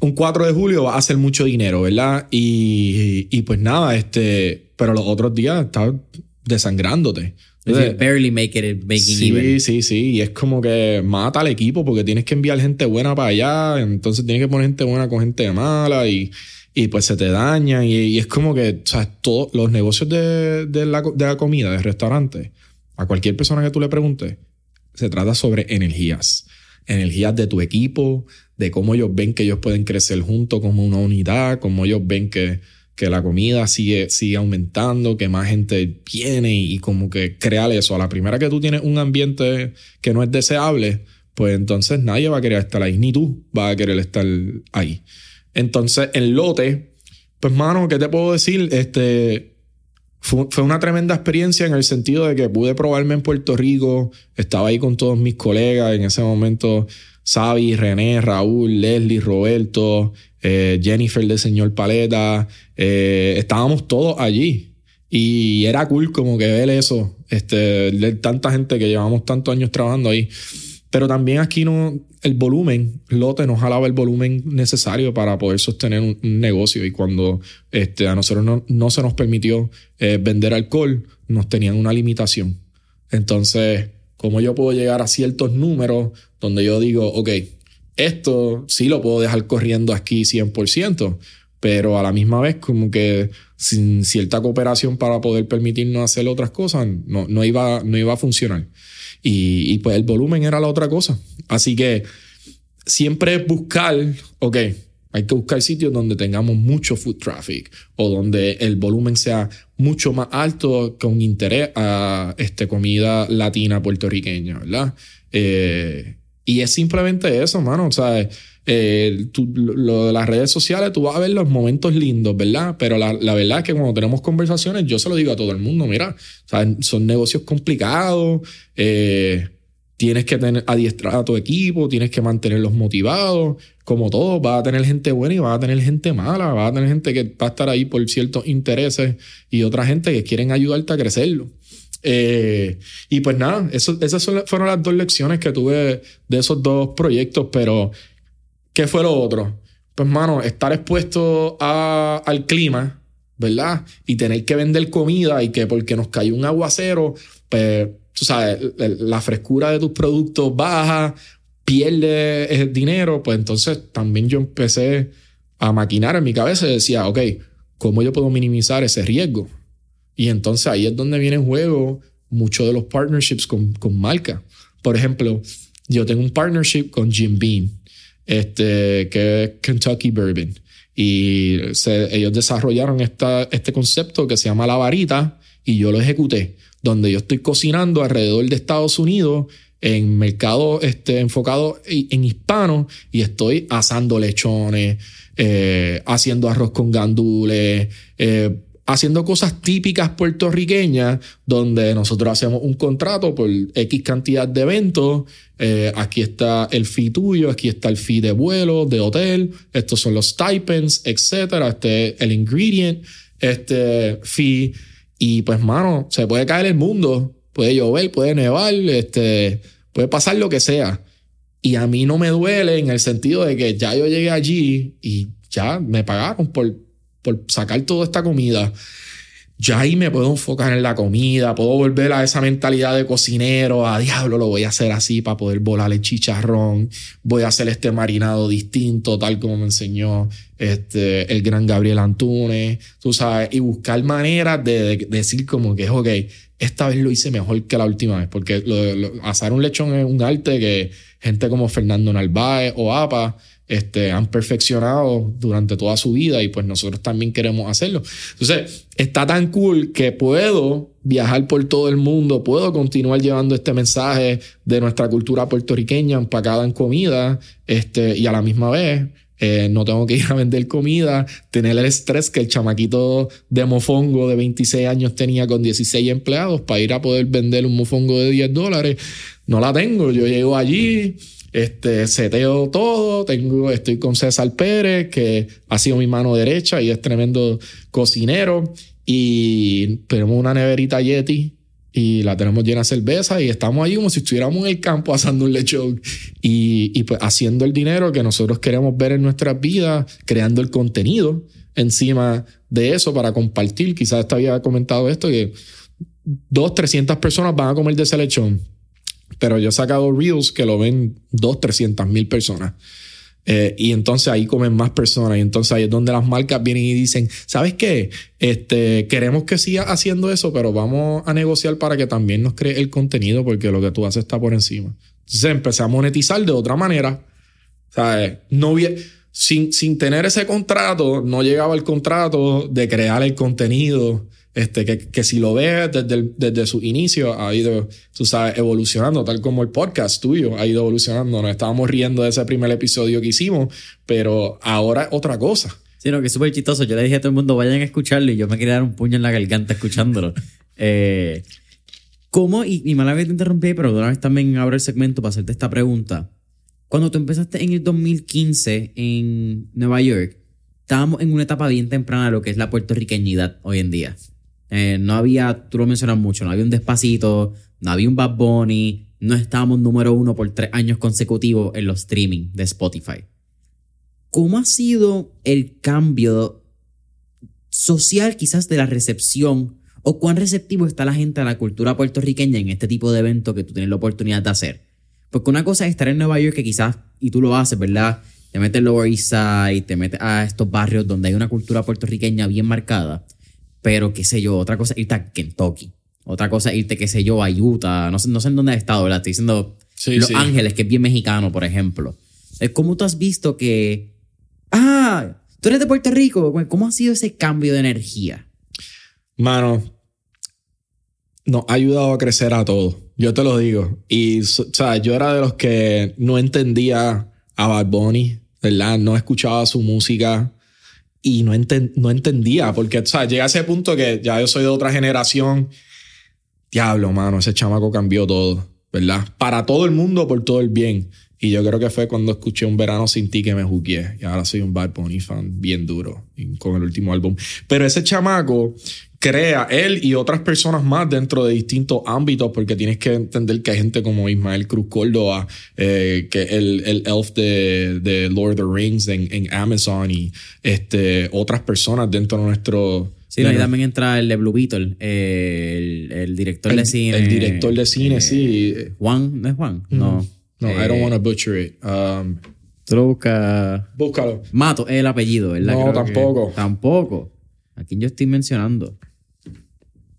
un 4 de julio va a hacer mucho dinero, ¿verdad? Y, y, pues nada, este, pero los otros días estás desangrándote. barely make it making sí, Sí, sí, y es como que mata al equipo porque tienes que enviar gente buena para allá, entonces tienes que poner gente buena con gente mala y, y pues se te daña y, es como que, o sea, todos los negocios de, de, la, de la comida, de restaurantes, a cualquier persona que tú le preguntes, se trata sobre energías energías de tu equipo, de cómo ellos ven que ellos pueden crecer juntos como una unidad, cómo ellos ven que, que la comida sigue, sigue aumentando, que más gente viene y, como que crear eso. A la primera que tú tienes un ambiente que no es deseable, pues entonces nadie va a querer estar ahí, ni tú vas a querer estar ahí. Entonces, en lote, pues mano, ¿qué te puedo decir? Este, fue, una tremenda experiencia en el sentido de que pude probarme en Puerto Rico, estaba ahí con todos mis colegas, en ese momento Xavi, René, Raúl, Leslie, Roberto, eh, Jennifer de Señor Paleta, eh, estábamos todos allí. Y era cool como que ver eso, este, de tanta gente que llevamos tantos años trabajando ahí. Pero también aquí no, el volumen, Lote nos jalaba el volumen necesario para poder sostener un, negocio. Y cuando este, a nosotros no, no se nos permitió eh, vender alcohol, nos tenían una limitación. Entonces, ¿cómo yo puedo llegar a ciertos números donde yo digo, ok, esto sí lo puedo dejar corriendo aquí 100%, pero a la misma vez como que sin cierta cooperación para poder permitirnos hacer otras cosas, no, no, iba, no iba a funcionar. Y, pues el volumen era la otra cosa. Así que siempre buscar, ok, hay que buscar sitios donde tengamos mucho food traffic o donde el volumen sea mucho más alto con interés a este, comida latina puertorriqueña, ¿verdad? Eh, y es simplemente eso, mano. O sea, eh, lo de las redes sociales, tú vas a ver los momentos lindos, ¿verdad? Pero la, la, verdad es que cuando tenemos conversaciones, yo se lo digo a todo el mundo, mira, son negocios complicados. Eh, tienes que tener, adiestrar a tu equipo, tienes que mantenerlos motivados, como todo, vas a tener gente buena y vas a tener gente mala, vas a tener gente que va a estar ahí por ciertos intereses y otra gente que quieren ayudarte a crecerlo. Eh, y pues nada, eso, esas fueron las dos lecciones que tuve de esos dos proyectos, pero ¿qué fue lo otro? Pues mano, estar expuesto a, al clima, ¿verdad? Y tener que vender comida y que porque nos cayó un aguacero, pues tú sabes, la frescura de tus productos baja, pierde eh, dinero, pues entonces también yo empecé a maquinar en mi cabeza y decía, ok, ¿cómo yo puedo minimizar ese riesgo? Y entonces ahí es donde viene en juego muchos de los partnerships con, con marcas. Por ejemplo, yo tengo un partnership con Jim Beam, este, que es Kentucky Bourbon. Y ellos desarrollaron esta, este concepto que se llama la varita y yo lo ejecuté donde yo estoy cocinando alrededor de Estados Unidos en mercado este, enfocado en hispano y estoy asando lechones, eh, haciendo arroz con gandules, eh, haciendo cosas típicas puertorriqueñas donde nosotros hacemos un contrato por X cantidad de eventos. Eh, aquí está el fee tuyo, aquí está el fee de vuelo, de hotel, estos son los stipends, etcétera, este el ingredient, este fee y pues, mano, se puede caer el mundo, puede llover, puede nevar, este, puede pasar lo que sea. Y a mí no me duele en el sentido de que ya yo llegué allí y ya me pagaron por, por sacar toda esta comida ya ahí me puedo enfocar en la comida, puedo volver a esa mentalidad de cocinero, a diablo, lo voy a hacer así para poder volar el chicharrón, voy a hacer este marinado distinto, tal como me enseñó este, el gran Gabriel Antunes, tú sabes, y buscar maneras de, decir como que, ok, esta vez lo hice mejor que la última vez, porque lo, asar un lechón es un arte que gente como Fernando Narváez o APA, este, han perfeccionado durante toda su vida y pues nosotros también queremos hacerlo. Entonces, está tan cool que puedo viajar por todo el mundo, puedo continuar llevando este mensaje de nuestra cultura puertorriqueña empacada en comida este, y a la misma vez eh, no tengo que ir a vender comida, tener el estrés que el chamaquito de mofongo de 26 años tenía con 16 empleados para ir a poder vender un mofongo de 10 dólares. No la tengo, yo llego allí, este, seteo todo, tengo, estoy con César Pérez, que ha sido mi mano derecha y es tremendo cocinero. Y tenemos una neverita Yeti y la tenemos llena de cerveza y estamos ahí como si estuviéramos en el campo asando un lechón y, y pues haciendo el dinero que nosotros queremos ver en nuestras vidas, creando el contenido encima de eso para compartir. Quizás te había comentado esto, que dos, trescientas personas van a comer de ese lechón pero yo he sacado reels que lo ven dos, trescientas mil personas. Eh, y entonces ahí comen más personas. Y entonces ahí es donde las marcas vienen y dicen, ¿sabes qué? Este, queremos que siga haciendo eso, pero vamos a negociar para que también nos cree el contenido porque lo que tú haces está por encima. Entonces empecé a monetizar de otra manera. ¿Sabes? No sin, sin tener ese contrato, no llegaba el contrato de crear el contenido este, que, que si lo ves desde, desde su inicio ha ido, tú sabes, evolucionando, tal como el podcast tuyo ha ido evolucionando. Nos estábamos riendo de ese primer episodio que hicimos, pero ahora es otra cosa. Sí, no, que es súper chistoso. Yo le dije a todo el mundo, vayan a escucharlo y yo me quería dar un puño en la garganta escuchándolo. eh, ¿Cómo? Y, y mala vez te interrumpí, pero una vez también abro el segmento para hacerte esta pregunta. Cuando tú empezaste en el 2015 en Nueva York, estábamos en una etapa bien temprana de lo que es la puertorriqueñidad hoy en día. Eh, no había, tú lo mencionas mucho, no había un Despacito, no había un Bad Bunny, no estábamos número uno por tres años consecutivos en los streaming de Spotify. ¿Cómo ha sido el cambio social quizás de la recepción ¿O cuán receptivo está la gente a la cultura puertorriqueña en este tipo de eventos que tú tienes la oportunidad de hacer? Porque una cosa es estar en Nueva York que quizás, y tú lo haces, ¿verdad? Te metes en Lower East Side, te metes a estos barrios donde hay una cultura puertorriqueña bien marcada. Pero qué sé yo, otra cosa es irte a Kentucky. Otra cosa es irte, qué sé yo, a Utah. No sé, no sé en dónde has estado, ¿verdad? Estoy diciendo Sí, Los sí. Ángeles, que es bien mexicano, por ejemplo. Es como tú has visto que. Ah, tú eres de Puerto Rico. ¿Cómo ha sido ese cambio de energía? Mano, nos ha ayudado a crecer a todos. Yo te lo digo. Y, o sea, yo era de los que no entendía a Bad Bunny, ¿verdad? No escuchaba su música y no, enten- no entendía. Porque, o sea, llega a ese punto que ya yo soy de otra generación. Diablo, mano, ese chamaco cambió todo, ¿verdad? Para todo el mundo, por todo el bien. Y yo creo que fue cuando escuché Un Verano Sin Ti que me jugué. Y ahora soy un Bad Bunny fan bien duro con el último álbum. Pero ese chamaco crea, él y otras personas más dentro de distintos ámbitos, porque tienes que entender que hay gente como Ismael Cruz Córdoba, eh, que el, el elf de, de Lord of the Rings en, en Amazon y este, otras personas dentro de nuestro... Sí, de ahí nuestro- también entra el de Blue Beetle, eh, el, el director el, de cine. el director de cine, eh, sí. Juan, ¿no es Juan? No. No, Eh, I don't want to butcher it. Um, Tú lo buscas. búscalo. Mato es el apellido, ¿verdad? No, Creo que- tampoco. Tampoco. ¿A quién yo estoy mencionando?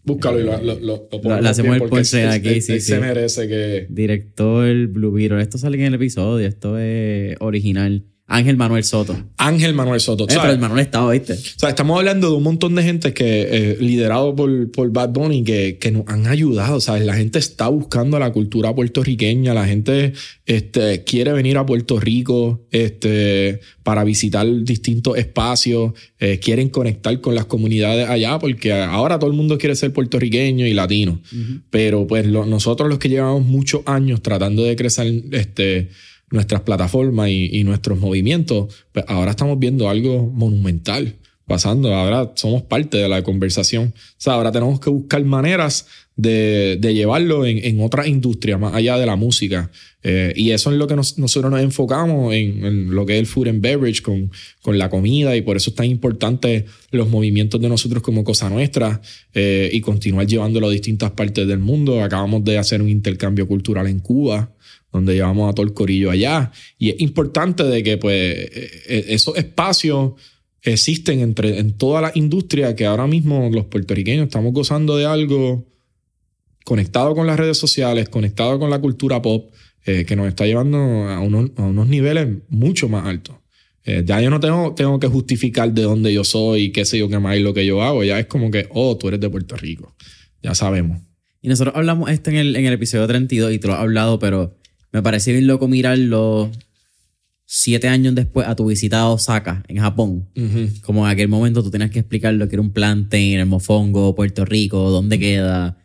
Búscalo y lo, lo, lo, lo le hacemos el él- aquí, él- sí, él sí. se merece que... Director Blue Beetle. Esto sale en el episodio. Esto es original. Ángel Manuel Soto. Ángel Manuel Soto. Eh, pero el Manuel estaba, ¿viste? O sea, estamos hablando de un montón de gente que, eh, liderado por, por Bad Bunny, que, que nos han ayudado. ¿sabes? La gente está buscando la cultura puertorriqueña. La gente este, quiere venir a Puerto Rico este, para visitar distintos espacios. eh, quieren conectar con las comunidades allá, porque ahora todo el mundo quiere ser puertorriqueño y latino. Pero pues lo- nosotros los que llevamos muchos años tratando de crecer este, nuestras plataformas y, nuestros movimientos, pues ahora estamos viendo algo monumental pasando. Ahora somos parte de la conversación. O sea, ahora tenemos que buscar maneras de, llevarlo en, en otras industrias, más allá de la música. Eh, y eso es lo que nos- nosotros nos enfocamos en, lo que es el food and beverage con, con la comida y por eso es tan importante los movimientos de nosotros como Cosa Nuestra eh, y continuar llevándolo a distintas partes del mundo. Acabamos de hacer un intercambio cultural en Cuba donde llevamos a todo el corillo allá. Y es importante de que pues eh, eh, esos espacios existen entre, en toda la industria que ahora mismo los puertorriqueños estamos gozando de algo conectado con las redes sociales, conectado con la cultura pop, eh, que nos está llevando a unos, a unos niveles mucho más altos. Eh, ya yo no tengo, tengo que justificar de dónde yo soy, qué sé yo, qué más es lo que yo hago. Ya es como que, oh, tú eres de Puerto Rico. Ya sabemos. Y nosotros hablamos esto en el, en el episodio 32 y te lo he hablado, pero me parece bien loco mirarlo siete años después a tu visita a Osaka, en Japón. Como en aquel momento tú tenías que explicar lo que era un plantain, el mofongo, Puerto Rico, dónde queda.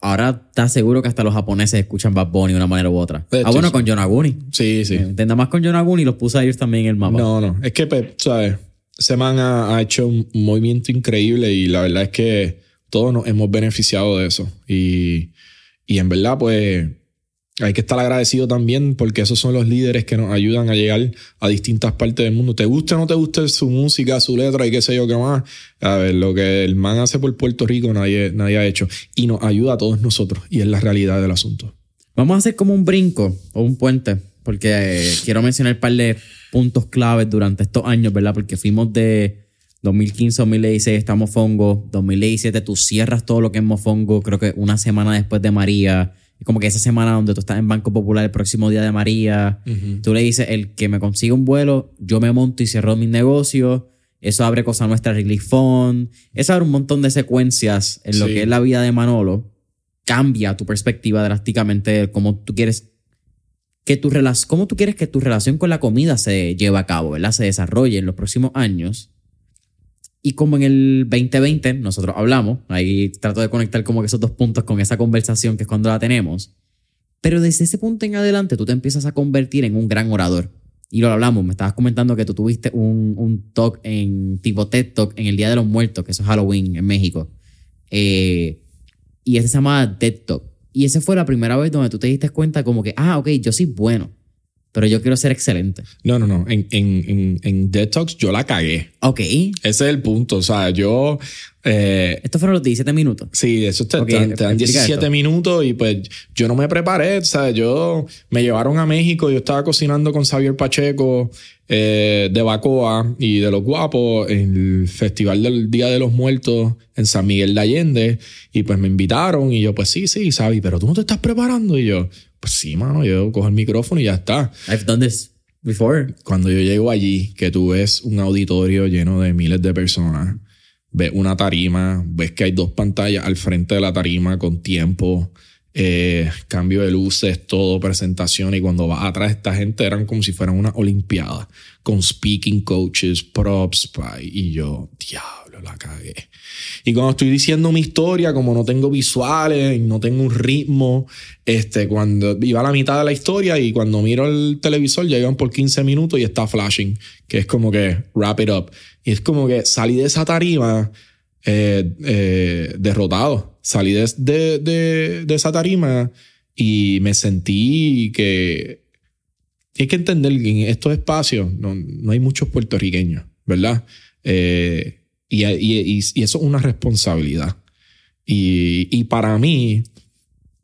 Ahora estás seguro que hasta los japoneses escuchan Bad Bunny de una manera u otra. De ah, bueno, sí. con Yonaguni. Sí, sí. Eh, Nada más con Yonaguni los puse a ellos también en el mapa. No, no. Es que, pues, ¿sabes? Ese man ha, ha hecho un movimiento increíble y la verdad es que todos nos hemos beneficiado de eso. Y, y en verdad, pues, hay que estar agradecido también porque esos son los líderes que nos ayudan a llegar a distintas partes del mundo. Te guste o no te guste su música, su letra y qué sé yo qué más. A ver, lo que el man hace por Puerto Rico nadie, nadie ha hecho. Y nos ayuda a todos nosotros. Y es la realidad del asunto. Vamos a hacer como un brinco o un puente, porque eh, quiero mencionar un par de puntos claves durante estos años, ¿verdad? Porque fuimos de 2015 a 2016, estamos Mofongo, 2017 tú cierras todo lo que es Mofongo, creo que una semana después de María, como que esa semana donde tú estás en Banco Popular el próximo día de María, tú le dices, el que me consiga un vuelo, yo me monto y cierro mis negocios, eso abre Cosa Nuestra Relief Fund, eso abre un montón de secuencias en lo Sí. que es la vida de Manolo, cambia tu perspectiva drásticamente de cómo tú quieres que tu relación, cómo tú quieres que tu relación con la comida se lleve a cabo, ¿verdad? Se desarrolle en los próximos años. Y como en el 2020 nosotros hablamos, ahí trato de conectar como que esos dos puntos con esa conversación que es cuando la tenemos. Pero desde ese punto en adelante tú te empiezas a convertir en un gran orador. Y lo hablamos, me estabas comentando que tú tuviste un, un talk en tipo TED Talk en el Día de los Muertos, que es Halloween en México. Eh, y ese se llama TED Talk. Y esa fue la primera vez donde tú te diste cuenta como que, ah, ok, yo soy bueno. Pero yo quiero ser excelente. No, no, no. En, en, en, en Detox yo la cagué. Ok. Ese es el punto. O sea, yo. Eh, Estos fueron los 17 minutos. Sí, eso te, Ok, te- te dan explica 17 esto. minutos y pues yo no me preparé, o sea, yo me llevaron a México, yo estaba cocinando con Xavier Pacheco eh, de Bacoa y de Los Guapos en el Festival del Día de los Muertos en San Miguel de Allende y pues me invitaron y yo pues sí, sí, Xavi, pero tú no te estás preparando y yo, pues sí, mano, yo cojo el micrófono y ya está. I've done this before. Cuando yo llego allí, que tú ves un auditorio lleno de miles de personas, ves una tarima, ves que hay dos pantallas al frente de la tarima con tiempo, eh, cambio de luces, todo, presentación, y cuando vas atrás, esta gente eran como si fueran una olimpiada, con speaking coaches, props, y yo, diablo, la cagué. Y cuando estoy diciendo mi historia, como no tengo visuales, no tengo un ritmo, este, cuando iba a la mitad de la historia y cuando miro el televisor ya iban por 15 minutos y está flashing, que es como que wrap it up. Y es como que salí de esa tarima eh, eh, derrotado. Salí de, de, de- de esa tarima y me sentí que hay que entender que en estos espacios no, no hay muchos puertorriqueños, ¿verdad? Eh, y, y- y- eso es una responsabilidad. Y, y para mí,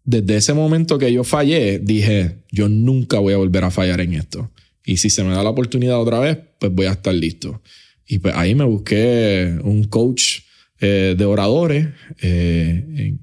desde ese momento que yo fallé, dije, yo nunca voy a volver a fallar en esto. Y si se me da la oportunidad otra vez, pues voy a estar listo. Y pues ahí me busqué un coach eh, de oradores, eh,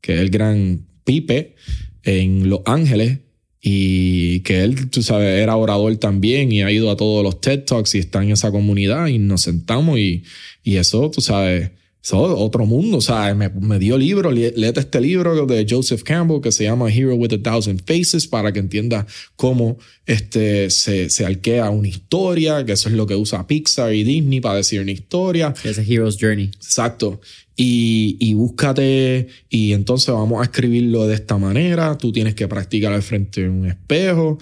que es el gran Pipe, en Los Ángeles. Y que él, tú sabes, era orador también y ha ido a todos los TED Talks y está en esa comunidad y nos sentamos y, y eso, tú sabes, eso es otro mundo, o sea, me, me dio libro, lé- léete este libro de Joseph Campbell que se llama Hero with a Thousand Faces para que entiendas cómo este, se, se arquea una historia, que eso es lo que usa Pixar y Disney para decir una historia. Es a hero's journey. Exacto. Y, y búscate, y entonces vamos a escribirlo de esta manera. Tú tienes que practicar al frente de un espejo.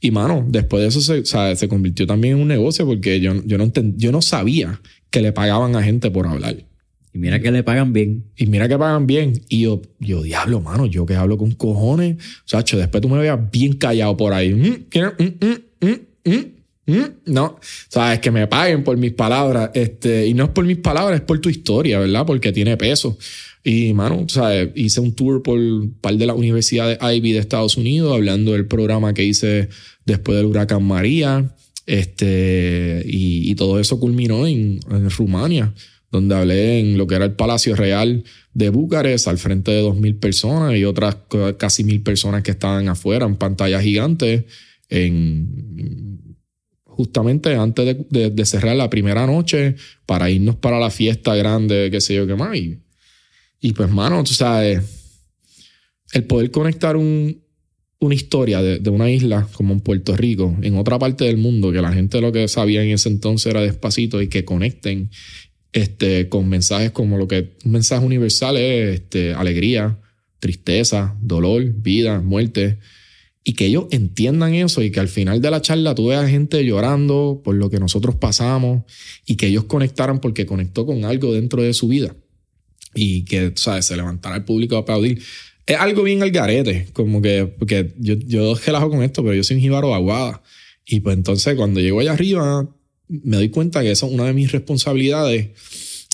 Y mano, después de eso se, o sea, se convirtió también en un negocio porque yo, yo, no ent- yo no sabía que le pagaban a gente por hablar. Y mira que le pagan bien. Y mira que pagan bien. Y yo, yo diablo, mano, yo que hablo con cojones. O sea, después tú me veas bien callado por ahí. Mm. Mm, mm, mm, mm, mm. No, sabes que me paguen por mis palabras. Este, y no es por mis palabras, es por tu historia, ¿verdad? Porque tiene peso. Y, mano, sabes, hice un tour por un par de las universidades Ivy de Estados Unidos, hablando del programa que hice después del huracán María. Este, y, todo eso culminó en, en Rumania donde hablé en lo que era el Palacio Real de Búcarest, al frente de 2.000 personas y otras casi 1.000 personas que estaban afuera en pantallas gigantes, en, justamente antes de, cerrar la primera noche para irnos para la fiesta grande, qué sé yo qué más. Y, y pues, mano, tú sabes, el poder conectar un, una historia de, de una isla como en Puerto Rico, en otra parte del mundo, que la gente lo que sabía en ese entonces era despacito y que conecten este, con mensajes como lo que un mensaje universal es este, alegría, tristeza, dolor, vida, muerte. Y que ellos entiendan eso y que al final de la charla tú veas gente llorando por lo que nosotros pasamos y que ellos conectaran porque conectó con algo dentro de su vida y que, ¿sabes? Se levantara el público a aplaudir. Es algo bien al garete, como que, porque yo, yo relajo con esto, pero yo soy un jíbaro aguada. Y pues entonces cuando llego allá arriba, me doy cuenta que eso es una de mis responsabilidades.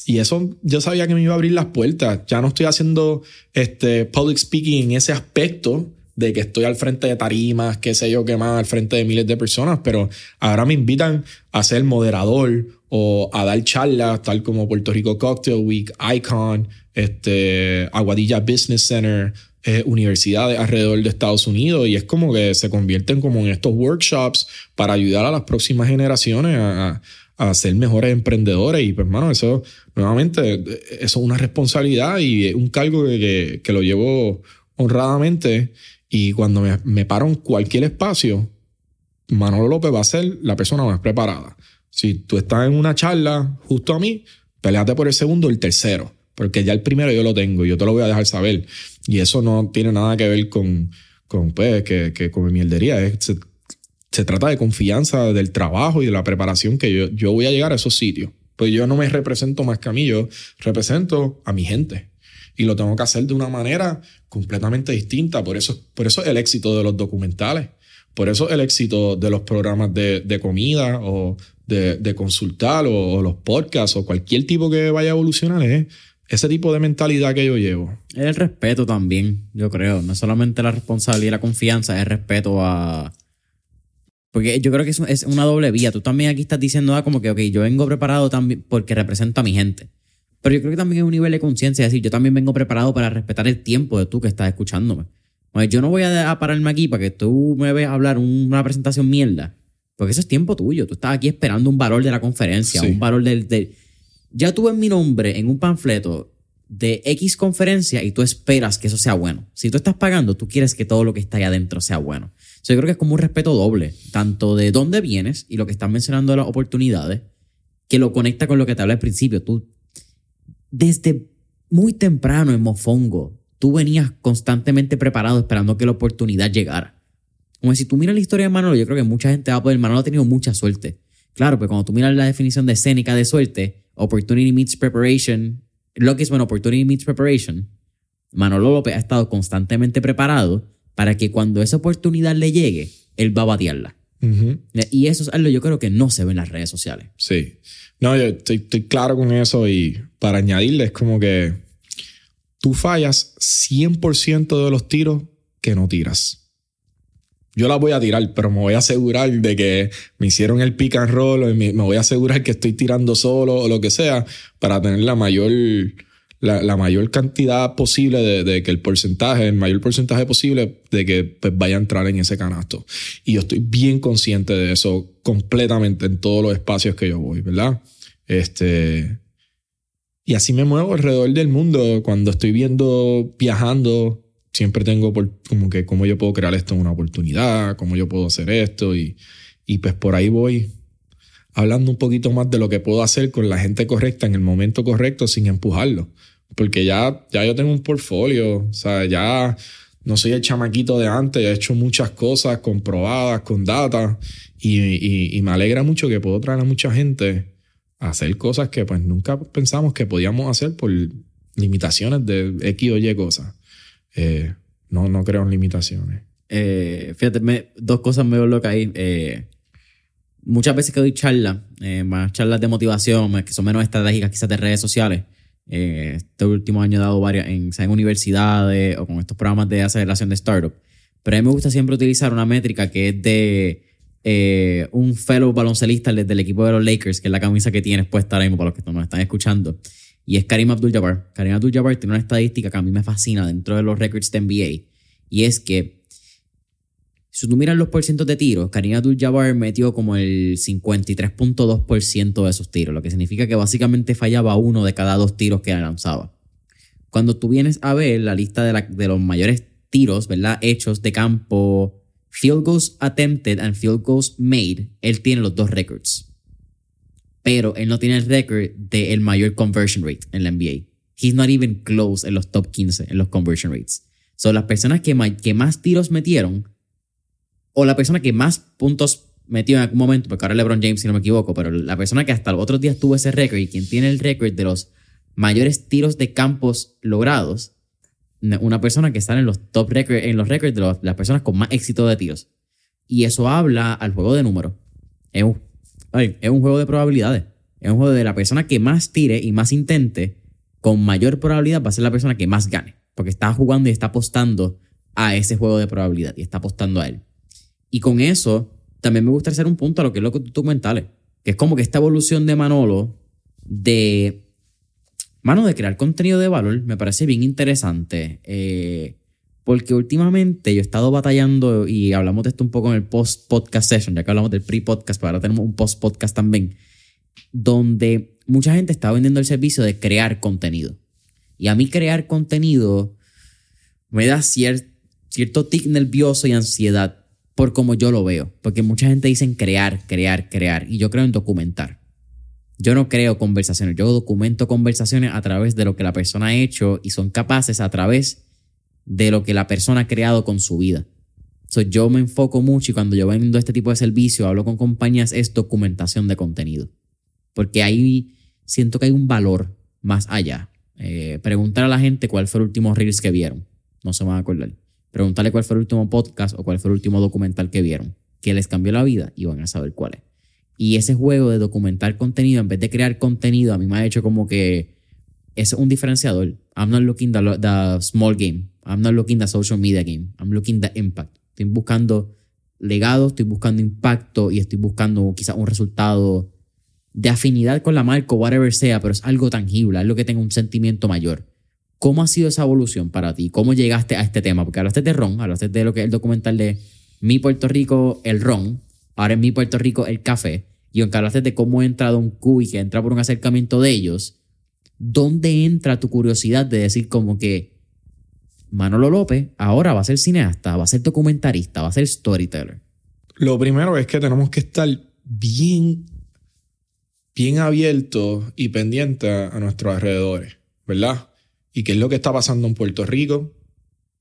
Y eso yo sabía que me iba a abrir las puertas. Ya no estoy haciendo este public speaking en ese aspecto de que estoy al frente de tarimas, qué sé yo qué más, al frente de miles de personas, pero ahora me invitan a ser moderador o a dar charlas, tal como Puerto Rico Cocktail Week, Icon, este, Aguadilla Business Center, eh, universidades alrededor de Estados Unidos y es como que se convierten como en estos workshops para ayudar a las próximas generaciones a, a ser mejores emprendedores y pues hermano eso nuevamente eso es una responsabilidad y un cargo que, que, que lo llevo honradamente y cuando me, me paro en cualquier espacio Manolo López va a ser la persona más preparada si tú estás en una charla justo a mí peleate por el segundo o el tercero porque ya el primero yo lo tengo y yo te lo voy a dejar saber. Y eso no tiene nada que ver con, con pues, que, que mierdería. Es, se, se trata de confianza del trabajo y de la preparación que yo, yo voy a llegar a esos sitios. Pues yo no me represento más que a mí, yo represento a mi gente. Y lo tengo que hacer de una manera completamente distinta. Por eso, por eso es el éxito de los documentales. Por eso el éxito de los programas de, de comida o de, de consultar o, los podcasts o cualquier tipo que vaya a evolucionar es ese tipo de mentalidad que yo llevo. El respeto también, yo creo. No solamente la responsabilidad y la confianza, es respeto a... Porque yo creo que es, es una doble vía. Tú también aquí estás diciendo ah, como que, ok, yo vengo preparado también porque represento a mi gente. Pero yo creo que también es un nivel de conciencia, es decir, yo también vengo preparado para respetar el tiempo de tú que estás escuchándome. yo no voy a pararme aquí para que tú me veas hablar una presentación mierda, porque eso es tiempo tuyo. Tú estás aquí esperando un valor de la conferencia, un valor del, del... Ya tuve mi nombre en un panfleto de X conferencia y tú esperas que eso sea bueno. Si tú estás pagando, tú quieres que todo lo que está ahí adentro sea bueno. yo creo que es como un respeto doble, tanto de dónde vienes y lo que estás mencionando de las oportunidades, que lo conecta con lo que te hablé al principio. Tú desde muy temprano en Mofongo, tú venías constantemente preparado esperando que la oportunidad llegara. Como si tú miras la historia de Manolo, yo creo que mucha gente va a poder. Manolo ha tenido mucha suerte. Claro, pero cuando tú miras la definición de escénica de suerte, opportunity meets preparation, lo que es bueno, opportunity meets preparation, Manolo López ha estado constantemente preparado para que cuando esa oportunidad le llegue, él va a batearla. Y eso es algo yo creo que no se ve en las redes sociales. Sí. No, yo estoy, claro con eso y para añadirle es como que tú fallas 100% de los tiros que no tiras. Yo las voy a tirar, pero me voy a asegurar de que me hicieron el pick and roll, me voy a asegurar que estoy tirando solo o lo que sea para tener la mayor la, mayor cantidad posible de, que el porcentaje, el mayor porcentaje posible de que pues, vaya a entrar en ese canasto. Y yo estoy bien consciente de eso completamente en todos los espacios que yo voy, ¿verdad? Este. Y así me muevo alrededor del mundo. Cuando estoy viendo, viajando, siempre tengo por, como que cómo yo puedo crear esto en una oportunidad, cómo yo puedo hacer esto. Y, y pues por ahí voy hablando un poquito más de lo que puedo hacer con la gente correcta en el momento correcto sin empujarlo. Porque ya, ya yo tengo un portfolio, o sea, ya no soy el chamaquito de antes, he hecho muchas cosas comprobadas con data y, y, me alegra mucho que puedo traer a mucha gente hacer cosas que pues nunca pensamos que podíamos hacer por limitaciones de X o Y cosas. Eh, no, no creo en limitaciones. Eh, fíjate, dos cosas me locas ahí. Eh, muchas veces que doy charlas, eh, más charlas de motivación, que son menos estratégicas quizás de redes sociales. Este último año he dado varias en, en universidades o con estos programas de aceleración de startup. Pero a mí me gusta siempre utilizar una métrica que es de eh, un fellow baloncelista del equipo de los Lakers, que es la camisa que tienes puesta ahora mismo para los que nos están escuchando. Y es Karim Abdul-Jabbar. Karim Abdul-Jabbar tiene una estadística que a mí me fascina dentro de los records de NBA. Y es que si tú miras los porcientos de tiros, Karim Abdul-Jabbar metió como el 53.2% de esos tiros, lo que significa que básicamente fallaba uno de cada dos tiros que lanzaba. Cuando tú vienes a ver la lista de, de los mayores tiros, ¿verdad? Hechos de campo, field goals attempted and field goals made, él tiene los dos records. Pero él no tiene el récord del mayor conversion rate en la NBA. He's not even close en los top 15 en los conversion rates. Son las personas que, que más tiros metieron o la persona que más puntos metió en algún momento, porque ahora LeBron James, si no me equivoco, pero la persona que hasta los otros días tuvo ese récord y quien tiene el récord de los mayores tiros de campos logrados, una persona que está en los top records, en los récords de las personas con más éxito de tiros. Y eso habla al juego de números. Es un, es un juego de probabilidades. Es un juego de la persona que más tire y más intente, con mayor probabilidad va a ser la persona que más gane. Porque está jugando y está apostando a ese juego de probabilidad y está apostando a él. Y con eso, también me gusta hacer un punto a lo que es lo que tú mentales, que es como que esta evolución de Manolo de, mano, de crear contenido de valor, me parece bien interesante. Eh, porque últimamente yo he estado batallando y hablamos de esto un poco en el post-podcast session, ya que hablamos del pre-podcast, pero ahora tenemos un post-podcast también, donde mucha gente está vendiendo el servicio de crear contenido. Y a mí crear contenido me da cierto tic nervioso y ansiedad por como yo lo veo. Porque mucha gente dice crear, crear, crear. Y yo creo en documentar. Yo no creo conversaciones. Yo documento conversaciones a través de lo que la persona ha hecho y son capaces a través de lo que la persona ha creado con su vida. So, yo me enfoco mucho y cuando yo vendo este tipo de servicio, hablo con compañías, es documentación de contenido. Porque ahí siento que hay un valor más allá. Eh, preguntar a la gente cuál fue el último Reels que vieron. No se van a acordar. Pregúntale cuál fue el último podcast o cuál fue el último documental que vieron, que les cambió la vida y van a saber cuál es. Y ese juego de documentar contenido, en vez de crear contenido, a mí me ha hecho como que es un diferenciador. I'm not looking the, the small game. I'm not looking the social media game. I'm looking the impact. Estoy buscando legado, estoy buscando impacto y estoy buscando quizás un resultado de afinidad con la marca, whatever sea, pero es algo tangible, algo que tenga un sentimiento mayor. ¿Cómo ha sido esa evolución para ti? ¿Cómo llegaste a este tema? Porque hablaste de ron, hablaste de lo que es el documental de Mi Puerto Rico, el ron, ahora en Mi Puerto Rico, el café, y aunque hablaste de cómo entra Don Q y que entra por un acercamiento de ellos, ¿dónde entra tu curiosidad de decir como que Manolo López ahora va a ser cineasta, va a ser documentarista, va a ser storyteller? Lo primero es que tenemos que estar bien, bien abiertos y pendientes a nuestros alrededores, ¿verdad? y qué es lo que está pasando en Puerto Rico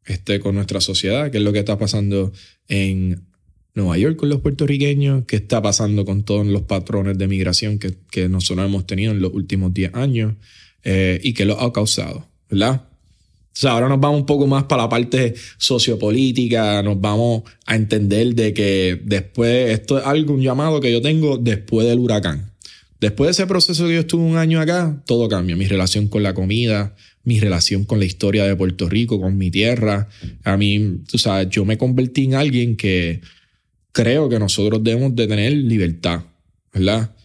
este, con nuestra sociedad, qué es lo que está pasando en Nueva York con los puertorriqueños, qué está pasando con todos los patrones de migración que, que nosotros hemos tenido en los últimos 10 años eh, y qué lo ha causado, ¿verdad? O sea, ahora nos vamos un poco más para la parte sociopolítica, nos vamos a entender de que después, esto es algo, un llamado que yo tengo después del huracán. Después de ese proceso que yo estuve un año acá, todo cambia. Mi relación con la comida, mi relación con la historia de Puerto Rico, con mi tierra. A mí, tú sabes, yo me convertí en alguien que creo que nosotros debemos de tener libertad, ¿verdad?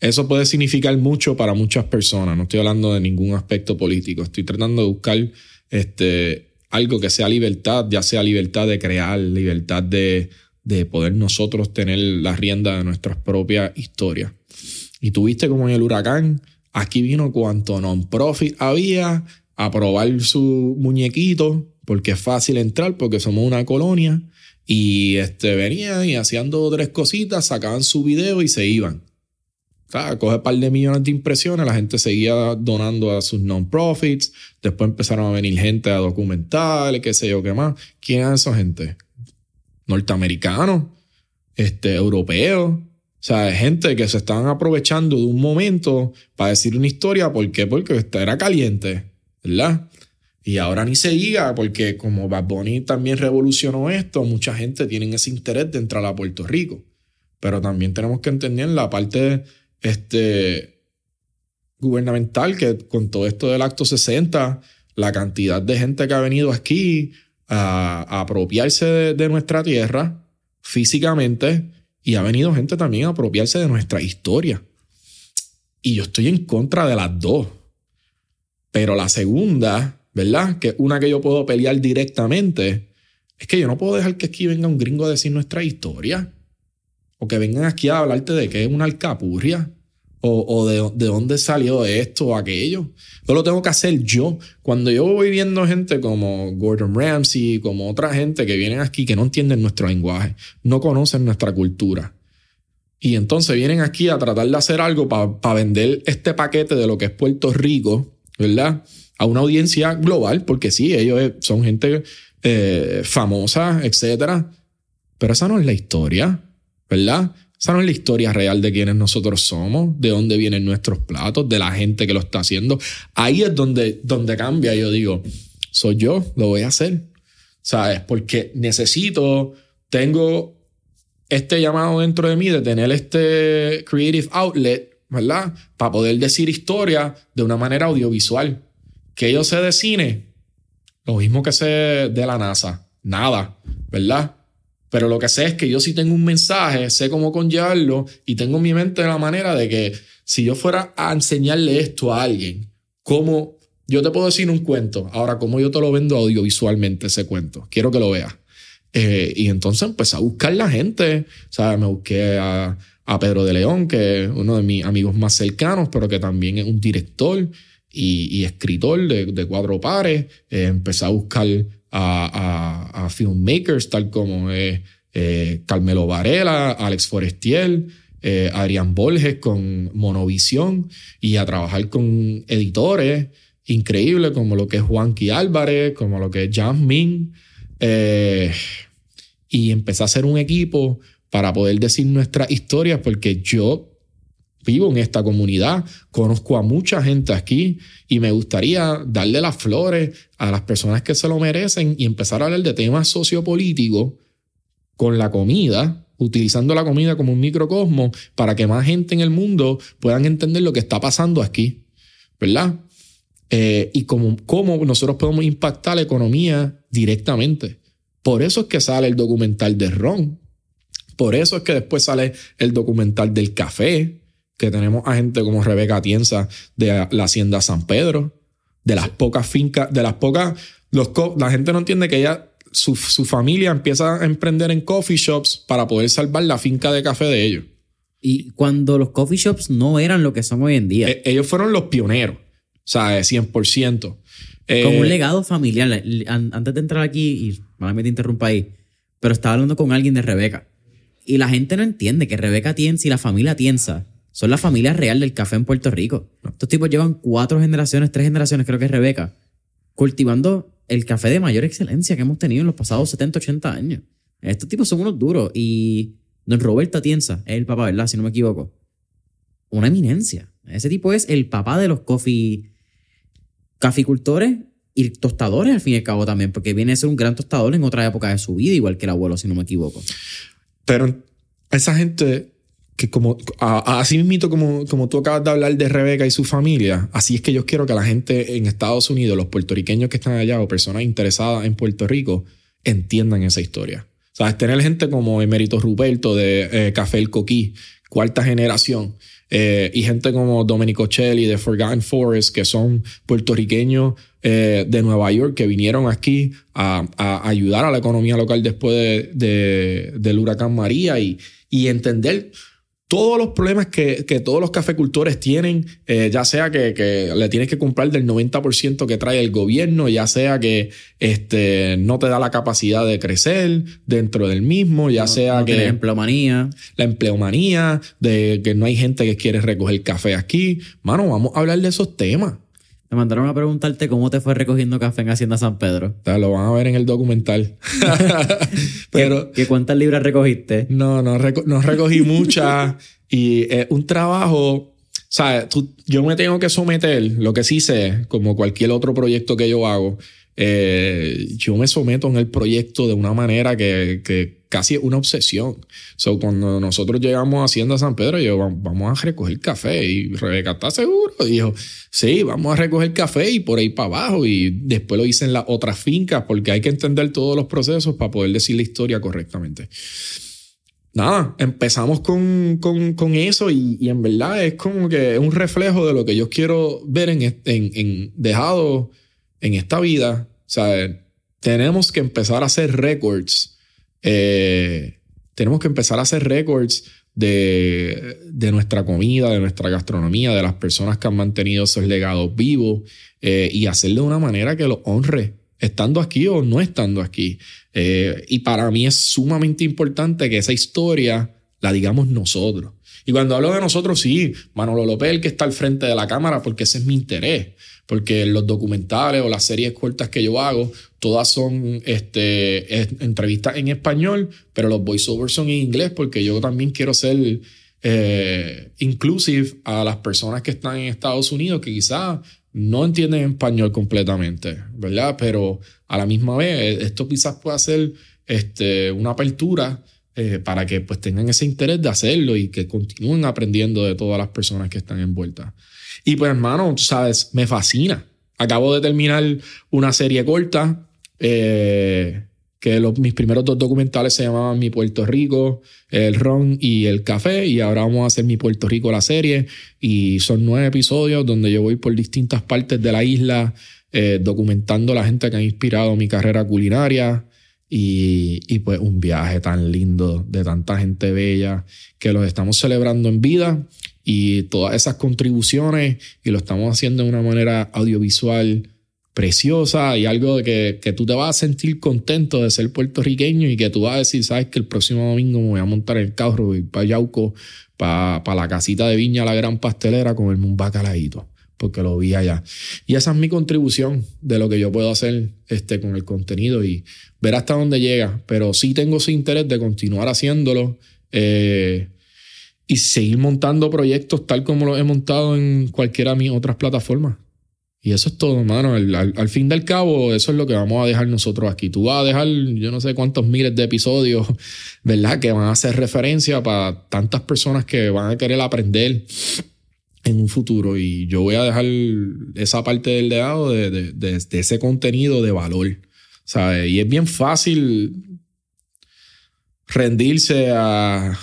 Eso puede significar mucho para muchas personas. No estoy hablando de ningún aspecto político. Estoy tratando de buscar este, algo que sea libertad, ya sea libertad de crear, libertad de, de poder nosotros tener la rienda de nuestras propias historias. Y tuviste como en el huracán, Aquí vino cuanto non-profit había a probar su muñequito, porque es fácil entrar, porque somos una colonia. Y este, venían y hacían dos o tres cositas, sacaban su video y se iban. O coge un par de millones de impresiones, la gente seguía donando a sus non-profits. Después empezaron a venir gente a documentales, qué sé yo qué más. ¿Quién es esa gente? Norteamericanos, este, europeos. O sea, gente que se estaban aprovechando de un momento para decir una historia. ¿Por qué? Porque era caliente, ¿verdad? Y ahora ni se diga, porque como Bad Bunny también revolucionó esto, mucha gente tiene ese interés de entrar a Puerto Rico. Pero también tenemos que entender la parte este, gubernamental, que con todo esto del acto 60, la cantidad de gente que ha venido aquí a, apropiarse de nuestra tierra físicamente y ha venido gente también a apropiarse de nuestra historia. Y yo estoy en contra de las dos. Pero la segunda, ¿verdad? Que una que yo puedo pelear directamente, es que yo no puedo dejar que aquí venga un gringo a decir nuestra historia. O que vengan aquí a hablarte de qué es una alcapurria o, de, dónde salió esto o aquello. Yo lo tengo que hacer yo. Cuando yo voy viendo gente como Gordon Ramsay, como otra gente que vienen aquí que no entienden nuestro lenguaje, no conocen nuestra cultura. Y entonces vienen aquí a tratar de hacer algo para vender este paquete de lo que es Puerto Rico, ¿verdad? A una audiencia global, porque sí, ellos son gente eh, famosa, etc. Pero esa no es la historia, ¿verdad? Esa no es la historia real de quiénes nosotros somos, de dónde vienen nuestros platos, de la gente que lo está haciendo. Ahí es donde, donde cambia. Yo digo, soy yo, lo voy a hacer. ¿Sabes? Porque necesito, tengo este llamado dentro de mí de tener este creative outlet, ¿verdad? Para poder decir historia de una manera audiovisual. Que yo sé de cine, lo mismo que sé de la NASA, nada, ¿verdad? Pero lo que sé es que yo sí tengo un mensaje, sé cómo conllevarlo y tengo en mi mente la manera de que si yo fuera a enseñarle esto a alguien, cómo yo te puedo decir un cuento, ahora cómo yo te lo vendo audiovisualmente ese cuento, quiero que lo veas. Eh, y entonces empecé a buscar la gente, o sea, me busqué a, Pedro de León, que es uno de mis amigos más cercanos, pero que también es un director y, escritor de, cuatro pares. Eh, empecé a buscar a, filmmakers tal como eh, Carmelo Varela, Alex Forestier, eh, Adrián Borges con Monovisión y a trabajar con editores increíbles como lo que es Juanqui Álvarez, como lo que es Jasmine. Eh, y empecé a hacer un equipo para poder decir nuestras historias porque yo vivo en esta comunidad, conozco a mucha gente aquí y me gustaría darle las flores a las personas que se lo merecen y empezar a hablar de temas sociopolíticos con la comida, utilizando la comida como un microcosmo para que más gente en el mundo puedan entender lo que está pasando aquí, ¿verdad? Eh, y cómo, cómo nosotros podemos impactar la economía directamente. Por eso es que sale el documental de Ron. Por eso es que después sale el documental del café, que tenemos a gente como Rebeca Tienza de la Hacienda San Pedro, de las pocas fincas, de las pocas, los, la gente no entiende que ella, su, su familia empieza a emprender en coffee shops para poder salvar la finca de café de ellos. Y cuando los coffee shops no eran lo que son hoy en día. Eh, ellos fueron los pioneros, o sea, 100%. Eh, Como un legado familiar. An- Antes de entrar aquí, y malamente te interrumpa ahí, pero estaba hablando con alguien de Rebeca. Y la gente no entiende que Rebeca Tienza y la familia Tienza son la familia real del café en Puerto Rico. Estos tipos llevan cuatro generaciones, tres generaciones, creo que es Rebeca, cultivando el café de mayor excelencia que hemos tenido en los pasados 70, 80 años. Estos tipos son unos duros. Y don Roberto Atienza es el papá, ¿verdad? Si no me equivoco. Una eminencia. Ese tipo es el papá de los coffee caficultores y tostadores al fin y al cabo también, porque viene a ser un gran tostador en otra época de su vida, igual que el abuelo, si no me equivoco. Pero esa gente que como, a- así mismito como, como tú acabas de hablar de Rebeca y su familia, así es que yo quiero que la gente en Estados Unidos, los puertorriqueños que están allá o personas interesadas en Puerto Rico, entiendan esa historia. ¿Sabes? Tener gente como Emérito Ruperto de eh, Café El Coquí, cuarta generación, eh, y gente como Domenico Celli de Forgotten Forest, que son puertorriqueños eh, de Nueva York que vinieron aquí a, a ayudar a la economía local después de, de- del huracán María y, y entender todos los problemas que, que todos los cafecultores tienen, eh, ya sea que, que le tienes que comprar del 90% que trae el gobierno, ya sea que este, no te da la capacidad de crecer dentro del mismo, ya No- sea no que tiene empleomanía. la empleomanía, de que no hay gente que quiere recoger café aquí. Mano, vamos a hablar de esos temas. Me mandaron a preguntarte cómo te fue recogiendo café en Hacienda San Pedro. O sea, lo van a ver en el documental. Pero ¿Qué, qué cuántas libras recogiste? no, no, reco- no recogí muchas. y es un trabajo, ¿sabes? Tú- yo me tengo que someter, lo que sí sé, como cualquier otro proyecto que yo hago, eh, yo me someto en el proyecto de una manera que, que casi es una obsesión. So, cuando nosotros llegamos a Hacienda San Pedro, yo "Va- vamos a recoger café. Y Rebeca, ¿estás seguro? Dijo, sí, vamos a recoger café y por ahí para abajo. Y después lo hice en las otras fincas porque hay que entender todos los procesos para poder decir la historia correctamente. Nada, empezamos con, con, con eso y, y en verdad es como que es un reflejo de lo que yo quiero ver en, en, en dejado en esta vida. Sea, tenemos que empezar a hacer récords. eh, tenemos que empezar a hacer récords de, de nuestra comida, de nuestra gastronomía, de las personas que han mantenido esos legados vivos eh, y hacerlo de una manera que los honre, estando aquí o no estando aquí. Eh, y para mí es sumamente importante que esa historia la digamos nosotros. Y cuando hablo de nosotros, sí, Manolo López, el que está al frente de la cámara, porque ese es mi interés. Porque los documentales o las series cortas que yo hago, todas son este, es- entrevistas en español, pero los voiceovers son en inglés, porque yo también quiero ser eh, inclusive a las personas que están en Estados Unidos, que quizás no entienden español completamente, ¿verdad? Pero a la misma vez, esto quizás pueda ser este, una apertura eh, para que pues tengan ese interés de hacerlo y que continúen aprendiendo de todas las personas que están envueltas. Y pues hermano, tú sabes, me fascina. Acabo de terminar una serie corta, eh, que los- mis primeros dos documentales se llamaban Mi Puerto Rico, el ron y el café, y ahora vamos a hacer Mi Puerto Rico la serie, y son nueve episodios donde yo voy por distintas partes de la isla eh, documentando la gente que ha inspirado mi carrera culinaria. Y, y pues un viaje tan lindo de tanta gente bella que los estamos celebrando en vida y todas esas contribuciones y lo estamos haciendo de una manera audiovisual preciosa y algo de que, que tú te vas a sentir contento de ser puertorriqueño y que tú vas a decir, sabes que el próximo domingo me voy a montar el carro y para Yauco, para la casita de Viña, la gran pastelera, comerme un bacalaíto, porque lo vi allá. Y esa es mi contribución de lo que yo puedo hacer este, con el contenido y ver hasta dónde llega, pero sí tengo ese interés de continuar haciéndolo. eh, y seguir montando proyectos tal como los he montado en cualquiera de mis otras plataformas. Y eso es todo, hermano. Al, al, al, fin del cabo, eso es lo que vamos a dejar nosotros aquí. Tú vas a dejar, yo no sé cuántos miles de episodios, ¿verdad? Que van a hacer referencia para tantas personas que van a querer aprender en un futuro. Y yo voy a dejar esa parte del legado de, de, ese contenido de valor. Y es bien fácil rendirse a,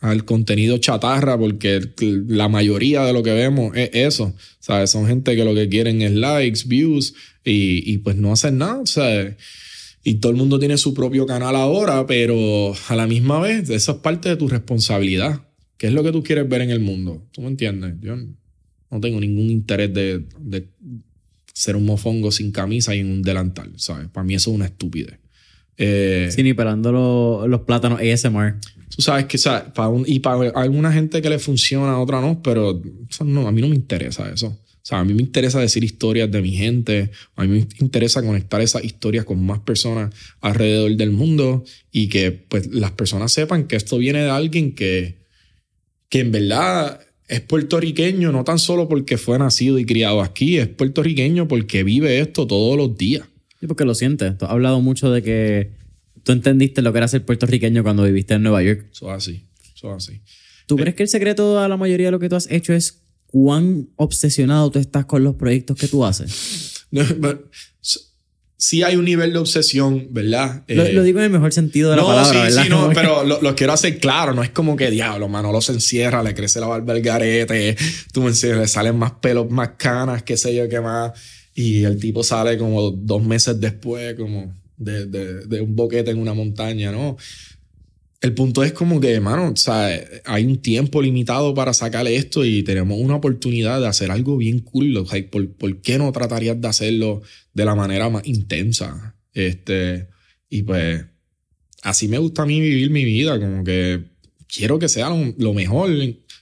al contenido chatarra, porque la mayoría de lo que vemos es eso. ¿sabes? Son gente que lo que quieren es likes, views y, y pues no hacen nada. Y todo el mundo tiene su propio canal ahora, pero a la misma vez, eso es parte de tu responsabilidad. ¿Qué es lo que tú quieres ver en el mundo? ¿Tú me entiendes? Yo no tengo ningún interés de, de ser un mofongo sin camisa y en un delantal, ¿sabes? Para mí eso es una estupidez. Eh, sí, ni pelando los, los plátanos ASMR. Tú sabes que, ¿sabes? Para un, y para alguna gente que le funciona, a otra no, pero eso no, a mí no me interesa eso. O sea, a mí me interesa decir historias de mi gente, a mí me interesa conectar esas historias con más personas alrededor del mundo y que pues las personas sepan que esto viene de alguien que, que en verdad es puertorriqueño, no tan solo porque fue nacido y criado aquí, es puertorriqueño porque vive esto todos los días. Sí, porque lo sientes. Tú has hablado mucho de que tú entendiste lo que era ser puertorriqueño cuando viviste en Nueva York. Eso así, eso así. ¿Tú crees que el secreto a la mayoría de lo que tú has hecho es cuán obsesionado tú estás con los proyectos que tú haces? sí hay un nivel de obsesión, ¿verdad? Lo, eh, lo digo en el mejor sentido de la no, palabra, sí, ¿verdad? Sí, no, pero lo, lo, quiero hacer claro. No es como que, diablo, Manolo se encierra, le crece la barba al garete, tú me entiendes, le salen más pelos, más canas, qué sé yo, qué más. Y el tipo sale como dos meses después, como de, de, de un boquete en una montaña, ¿no? El punto es como que, hermano, o sea, hay un tiempo limitado para sacarle esto y tenemos una oportunidad de hacer algo bien cool. O sea, ¿por, ¿por, qué no tratarías de hacerlo de la manera más intensa? Este, y pues, así me gusta a mí vivir mi vida, como que quiero que sea lo, lo mejor,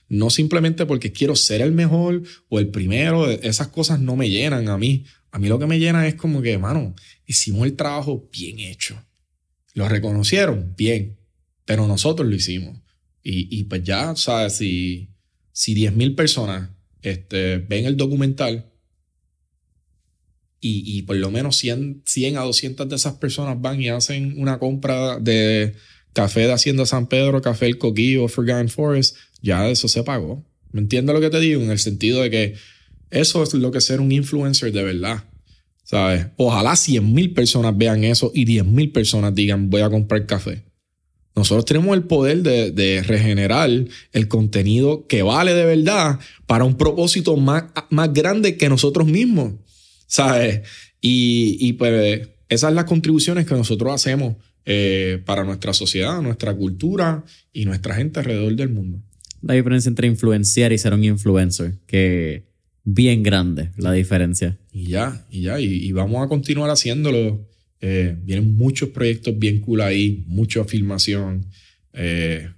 no simplemente porque quiero ser el mejor o el primero, esas cosas no me llenan a mí. A mí lo que me llena es como que, mano, hicimos el trabajo bien hecho. Lo reconocieron bien, pero nosotros lo hicimos. Y, y pues ya, ¿sabes? Si, si 10.000 personas este, ven el documental y, y por lo menos 100, 100 a 200 de esas personas van y hacen una compra de café de Hacienda San Pedro, café El Coquillo, Forgotten Forest, ya eso se pagó. ¿Me entiendes lo que te digo? En el sentido de que eso es lo que es ser un influencer de verdad. ¿Sabes? Ojalá 100 mil personas vean eso y 10 mil personas digan voy a comprar café. Nosotros tenemos el poder de, de, regenerar el contenido que vale de verdad para un propósito más, más grande que nosotros mismos. ¿Sabes? Y, y pues esas son las contribuciones que nosotros hacemos eh, para nuestra sociedad, nuestra cultura y nuestra gente alrededor del mundo. La diferencia entre influenciar y ser un influencer, que bien grande la diferencia. Y ya, y ya, y, y vamos a continuar haciéndolo. Eh, vienen muchos proyectos bien cool ahí, mucha filmación eh,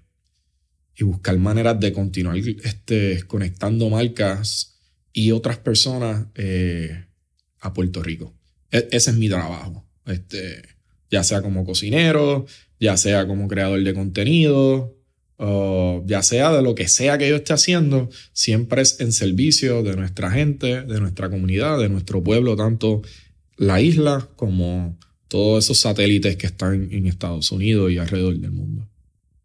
y buscar maneras de continuar este, conectando marcas y otras personas eh, a Puerto Rico. E ese es mi trabajo. Este, ya sea como cocinero, ya sea como creador de contenido, o ya sea de lo que sea que yo esté haciendo, siempre es en servicio de nuestra gente, de nuestra comunidad, de nuestro pueblo, tanto la isla como todos esos satélites que están en Estados Unidos y alrededor del mundo.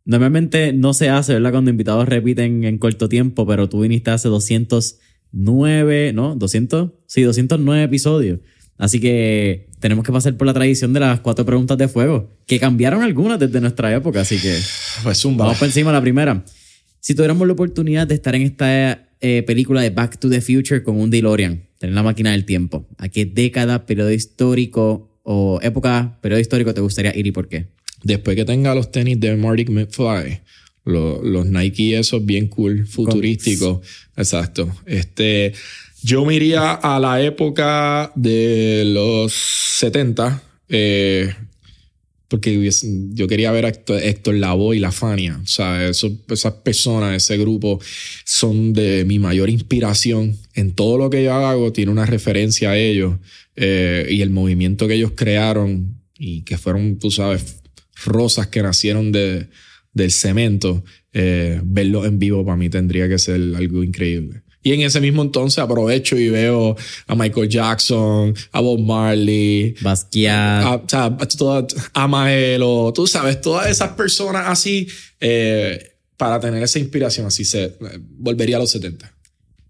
Normalmente no se hace, ¿verdad? Cuando invitados repiten en corto tiempo, pero tú viniste hace 209, ¿no? 200, sí, 209 episodios. Así que tenemos que pasar por la tradición de las cuatro preguntas de fuego, que cambiaron algunas desde nuestra época, así que pues vamos por encima la primera. Si tuviéramos la oportunidad de estar en esta eh, película de Back to the Future con un DeLorean, tener la máquina del tiempo, ¿a qué década, periodo histórico o época, periodo histórico te gustaría ir y por qué? Después que tenga los tenis de Marty McFly, los, los Nike esos bien cool, futurísticos, exacto. Este, yo me iría a la época de los 70, eh, porque yo quería ver a Héctor, Lavoe y la Fania. O sea, eso, esas personas, ese grupo, son de mi mayor inspiración. En todo lo que yo hago tiene una referencia a ellos. Eh, y el movimiento que ellos crearon y que fueron, tú sabes, rosas que nacieron de, del cemento, eh, verlo en vivo para mí tendría que ser algo increíble. Y en ese mismo entonces aprovecho y veo a Michael Jackson, a Bob Marley, Basquiat. a, o sea, a, toda- a Maelo, tú sabes, todas esas personas así, eh, para tener esa inspiración, así se eh, volvería a los 70.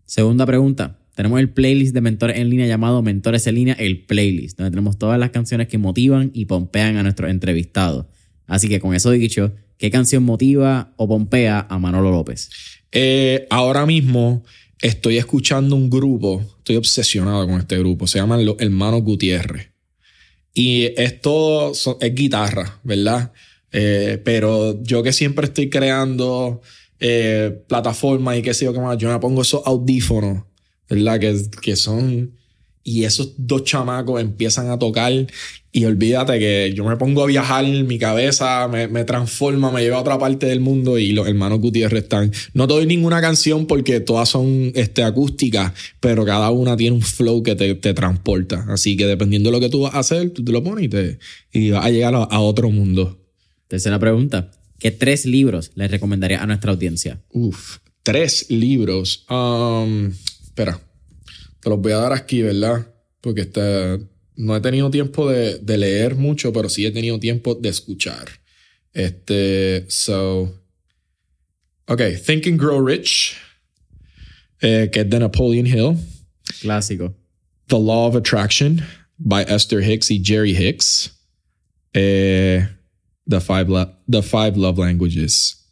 Segunda pregunta. Tenemos el playlist de mentores en línea llamado Mentores en línea, el playlist, donde tenemos todas las canciones que motivan y pompean a nuestros entrevistados. Así que con eso dicho, ¿qué canción motiva o pompea a Manolo López? Eh, ahora mismo estoy escuchando un grupo, estoy obsesionado con este grupo, se llaman los Hermanos Gutiérrez. Y esto son- es guitarra, ¿verdad? Eh, pero yo que siempre estoy creando eh, plataformas y qué sé yo qué más, yo me pongo esos audífonos, ¿verdad? Que, que son... Y esos dos chamacos empiezan a tocar y olvídate que yo me pongo a viajar, mi cabeza me, me transforma, me lleva a otra parte del mundo y los hermanos Gutiérrez están... No te doy ninguna canción porque todas son este, acústicas, pero cada una tiene un flow que te, te transporta. Así que dependiendo de lo que tú vas a hacer, tú te lo pones y, te, y vas a llegar a, a otro mundo. Tercera pregunta. ¿Qué tres libros le recomendaría a nuestra audiencia? Uf, tres libros. Um, espera, te los voy a dar aquí, ¿verdad? Porque este, no he tenido tiempo de, de leer mucho, pero sí he tenido tiempo de escuchar. Este, so. Ok, Think and Grow Rich, eh, que es de Napoleon Hill. Clásico. The Law of Attraction by Esther Hicks y Jerry Hicks. Eh, the, five the Five Love Languages.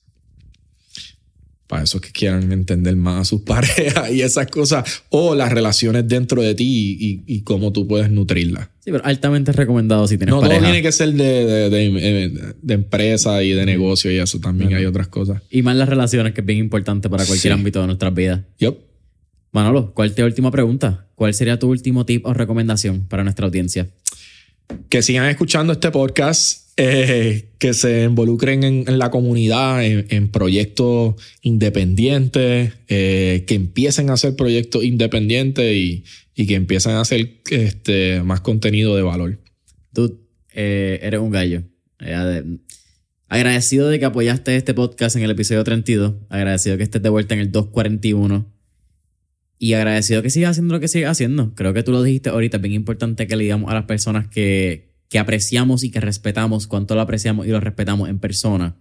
Para esos que quieran entender más a sus parejas y esas cosas. O las relaciones dentro de ti y, y cómo tú puedes nutrirlas. Sí, pero altamente recomendado si tienes No pareja. todo tiene que ser de, de, de- eh, de empresa y de negocio y eso. También hay otras cosas. Y más las relaciones, que es bien importante para cualquier Sí. ámbito de nuestras vidas. Yup. Manolo, ¿cuál es tu última pregunta? ¿Cuál sería tu último tip o recomendación para nuestra audiencia? que sigan escuchando este podcast, eh, que se involucren en, la comunidad, en, proyectos independientes, eh, que empiecen a hacer proyectos independientes y, y que empiecen a hacer este, más contenido de valor. Tú eh, eres un gallo. Ade- agradecido de que apoyaste este podcast en el episodio 32. Agradecido que estés de vuelta en el 241. Y agradecido que sigas haciendo lo que sigas haciendo. Creo que tú lo dijiste ahorita. Es bien importante que le digamos a las personas que, que apreciamos y que respetamos cuánto lo apreciamos y lo respetamos en persona.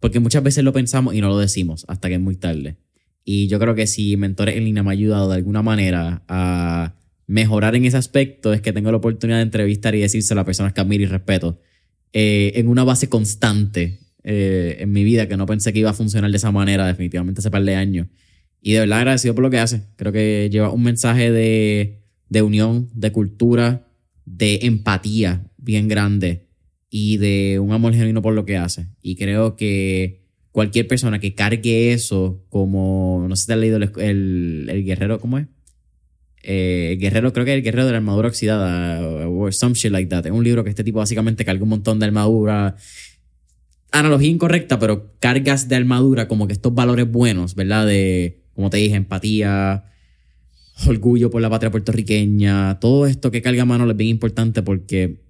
Porque muchas veces lo pensamos y no lo decimos hasta que es muy tarde. Y yo creo que si Mentores en línea me ha ayudado de alguna manera a mejorar en ese aspecto, es que tengo la oportunidad de entrevistar y decírselo a personas que admiro y respeto eh, en una base constante eh, en mi vida que no pensé que iba a funcionar de esa manera definitivamente hace par de años. Y de verdad agradecido por lo que hace. Creo que lleva un mensaje de, de unión, de cultura, de empatía bien grande y de un amor genuino por lo que hace. Y creo que cualquier persona que cargue eso como, no sé si te has leído el, el- guerrero, ¿cómo es? Eh, el guerrero, creo que es el guerrero de la armadura oxidada o some shit like that. Es un libro que este tipo básicamente carga un montón de armadura. Analogía incorrecta, pero cargas de armadura como que estos valores buenos, ¿verdad? De, como te dije, empatía, orgullo por la patria puertorriqueña. Todo esto que carga Manolo es bien importante porque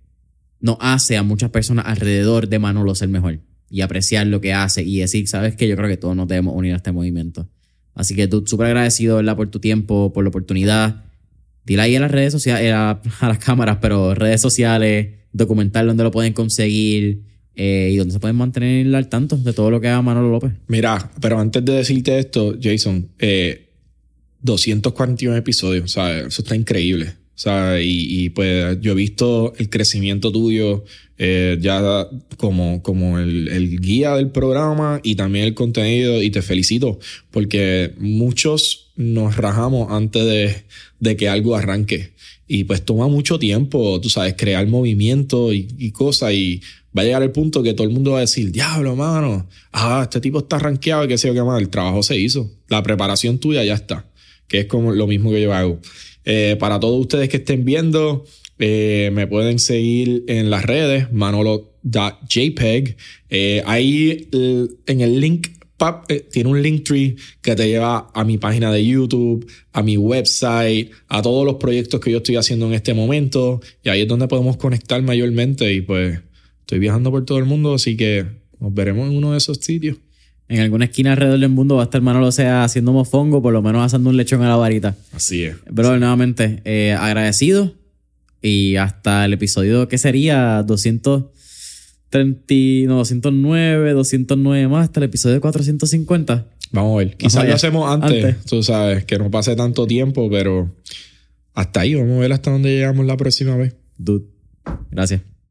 nos hace a muchas personas alrededor de Manolo ser mejor y apreciar lo que hace y decir, ¿sabes qué? Yo creo que todos nos debemos unir a este movimiento. Así que tú súper agradecido, ¿verdad? Por tu tiempo, por la oportunidad. Dile ahí a las redes sociales, a, a las cámaras, pero redes sociales, documental donde lo pueden conseguir eh, y donde se pueden mantener al tanto de todo lo que haga Manolo López. Mira, pero antes de decirte esto, Jason, eh, 241 episodios, o sea, eso está increíble. O sea, y, y, pues yo he visto el crecimiento tuyo eh, ya como, como el, el guía del programa y también el contenido y te felicito porque muchos nos rajamos antes de, de que algo arranque. Y pues toma mucho tiempo, tú sabes, crear movimiento y, y cosas y va a llegar el punto que todo el mundo va a decir, diablo, mano, ah, este tipo está rankeado y qué sé yo qué más, el trabajo se hizo, la preparación tuya ya está, que es como lo mismo que yo hago. Eh, para todos ustedes que estén viendo, eh, me pueden seguir en las redes, manolo.jpeg. Eh, ahí el- en el link, eh, tiene un link tree que te lleva a mi página de YouTube, a mi website, a todos los proyectos que yo estoy haciendo en este momento. Y ahí es donde podemos conectar mayormente. Y pues estoy viajando por todo el mundo, así que nos veremos en uno de esos sitios. En alguna esquina alrededor del mundo va a estar Manolo sea haciendo mofongo, por lo menos asando un lechón a la varita. Así es. Bro, nuevamente, eh, agradecido. Y hasta el episodio que sería 230, no, 209, 209 más, hasta el episodio 450. Vamos a ver. Quizás lo hacemos antes, Antes. tú sabes, que no pase tanto tiempo, pero hasta ahí, vamos a ver hasta dónde llegamos la próxima vez. Dude, gracias.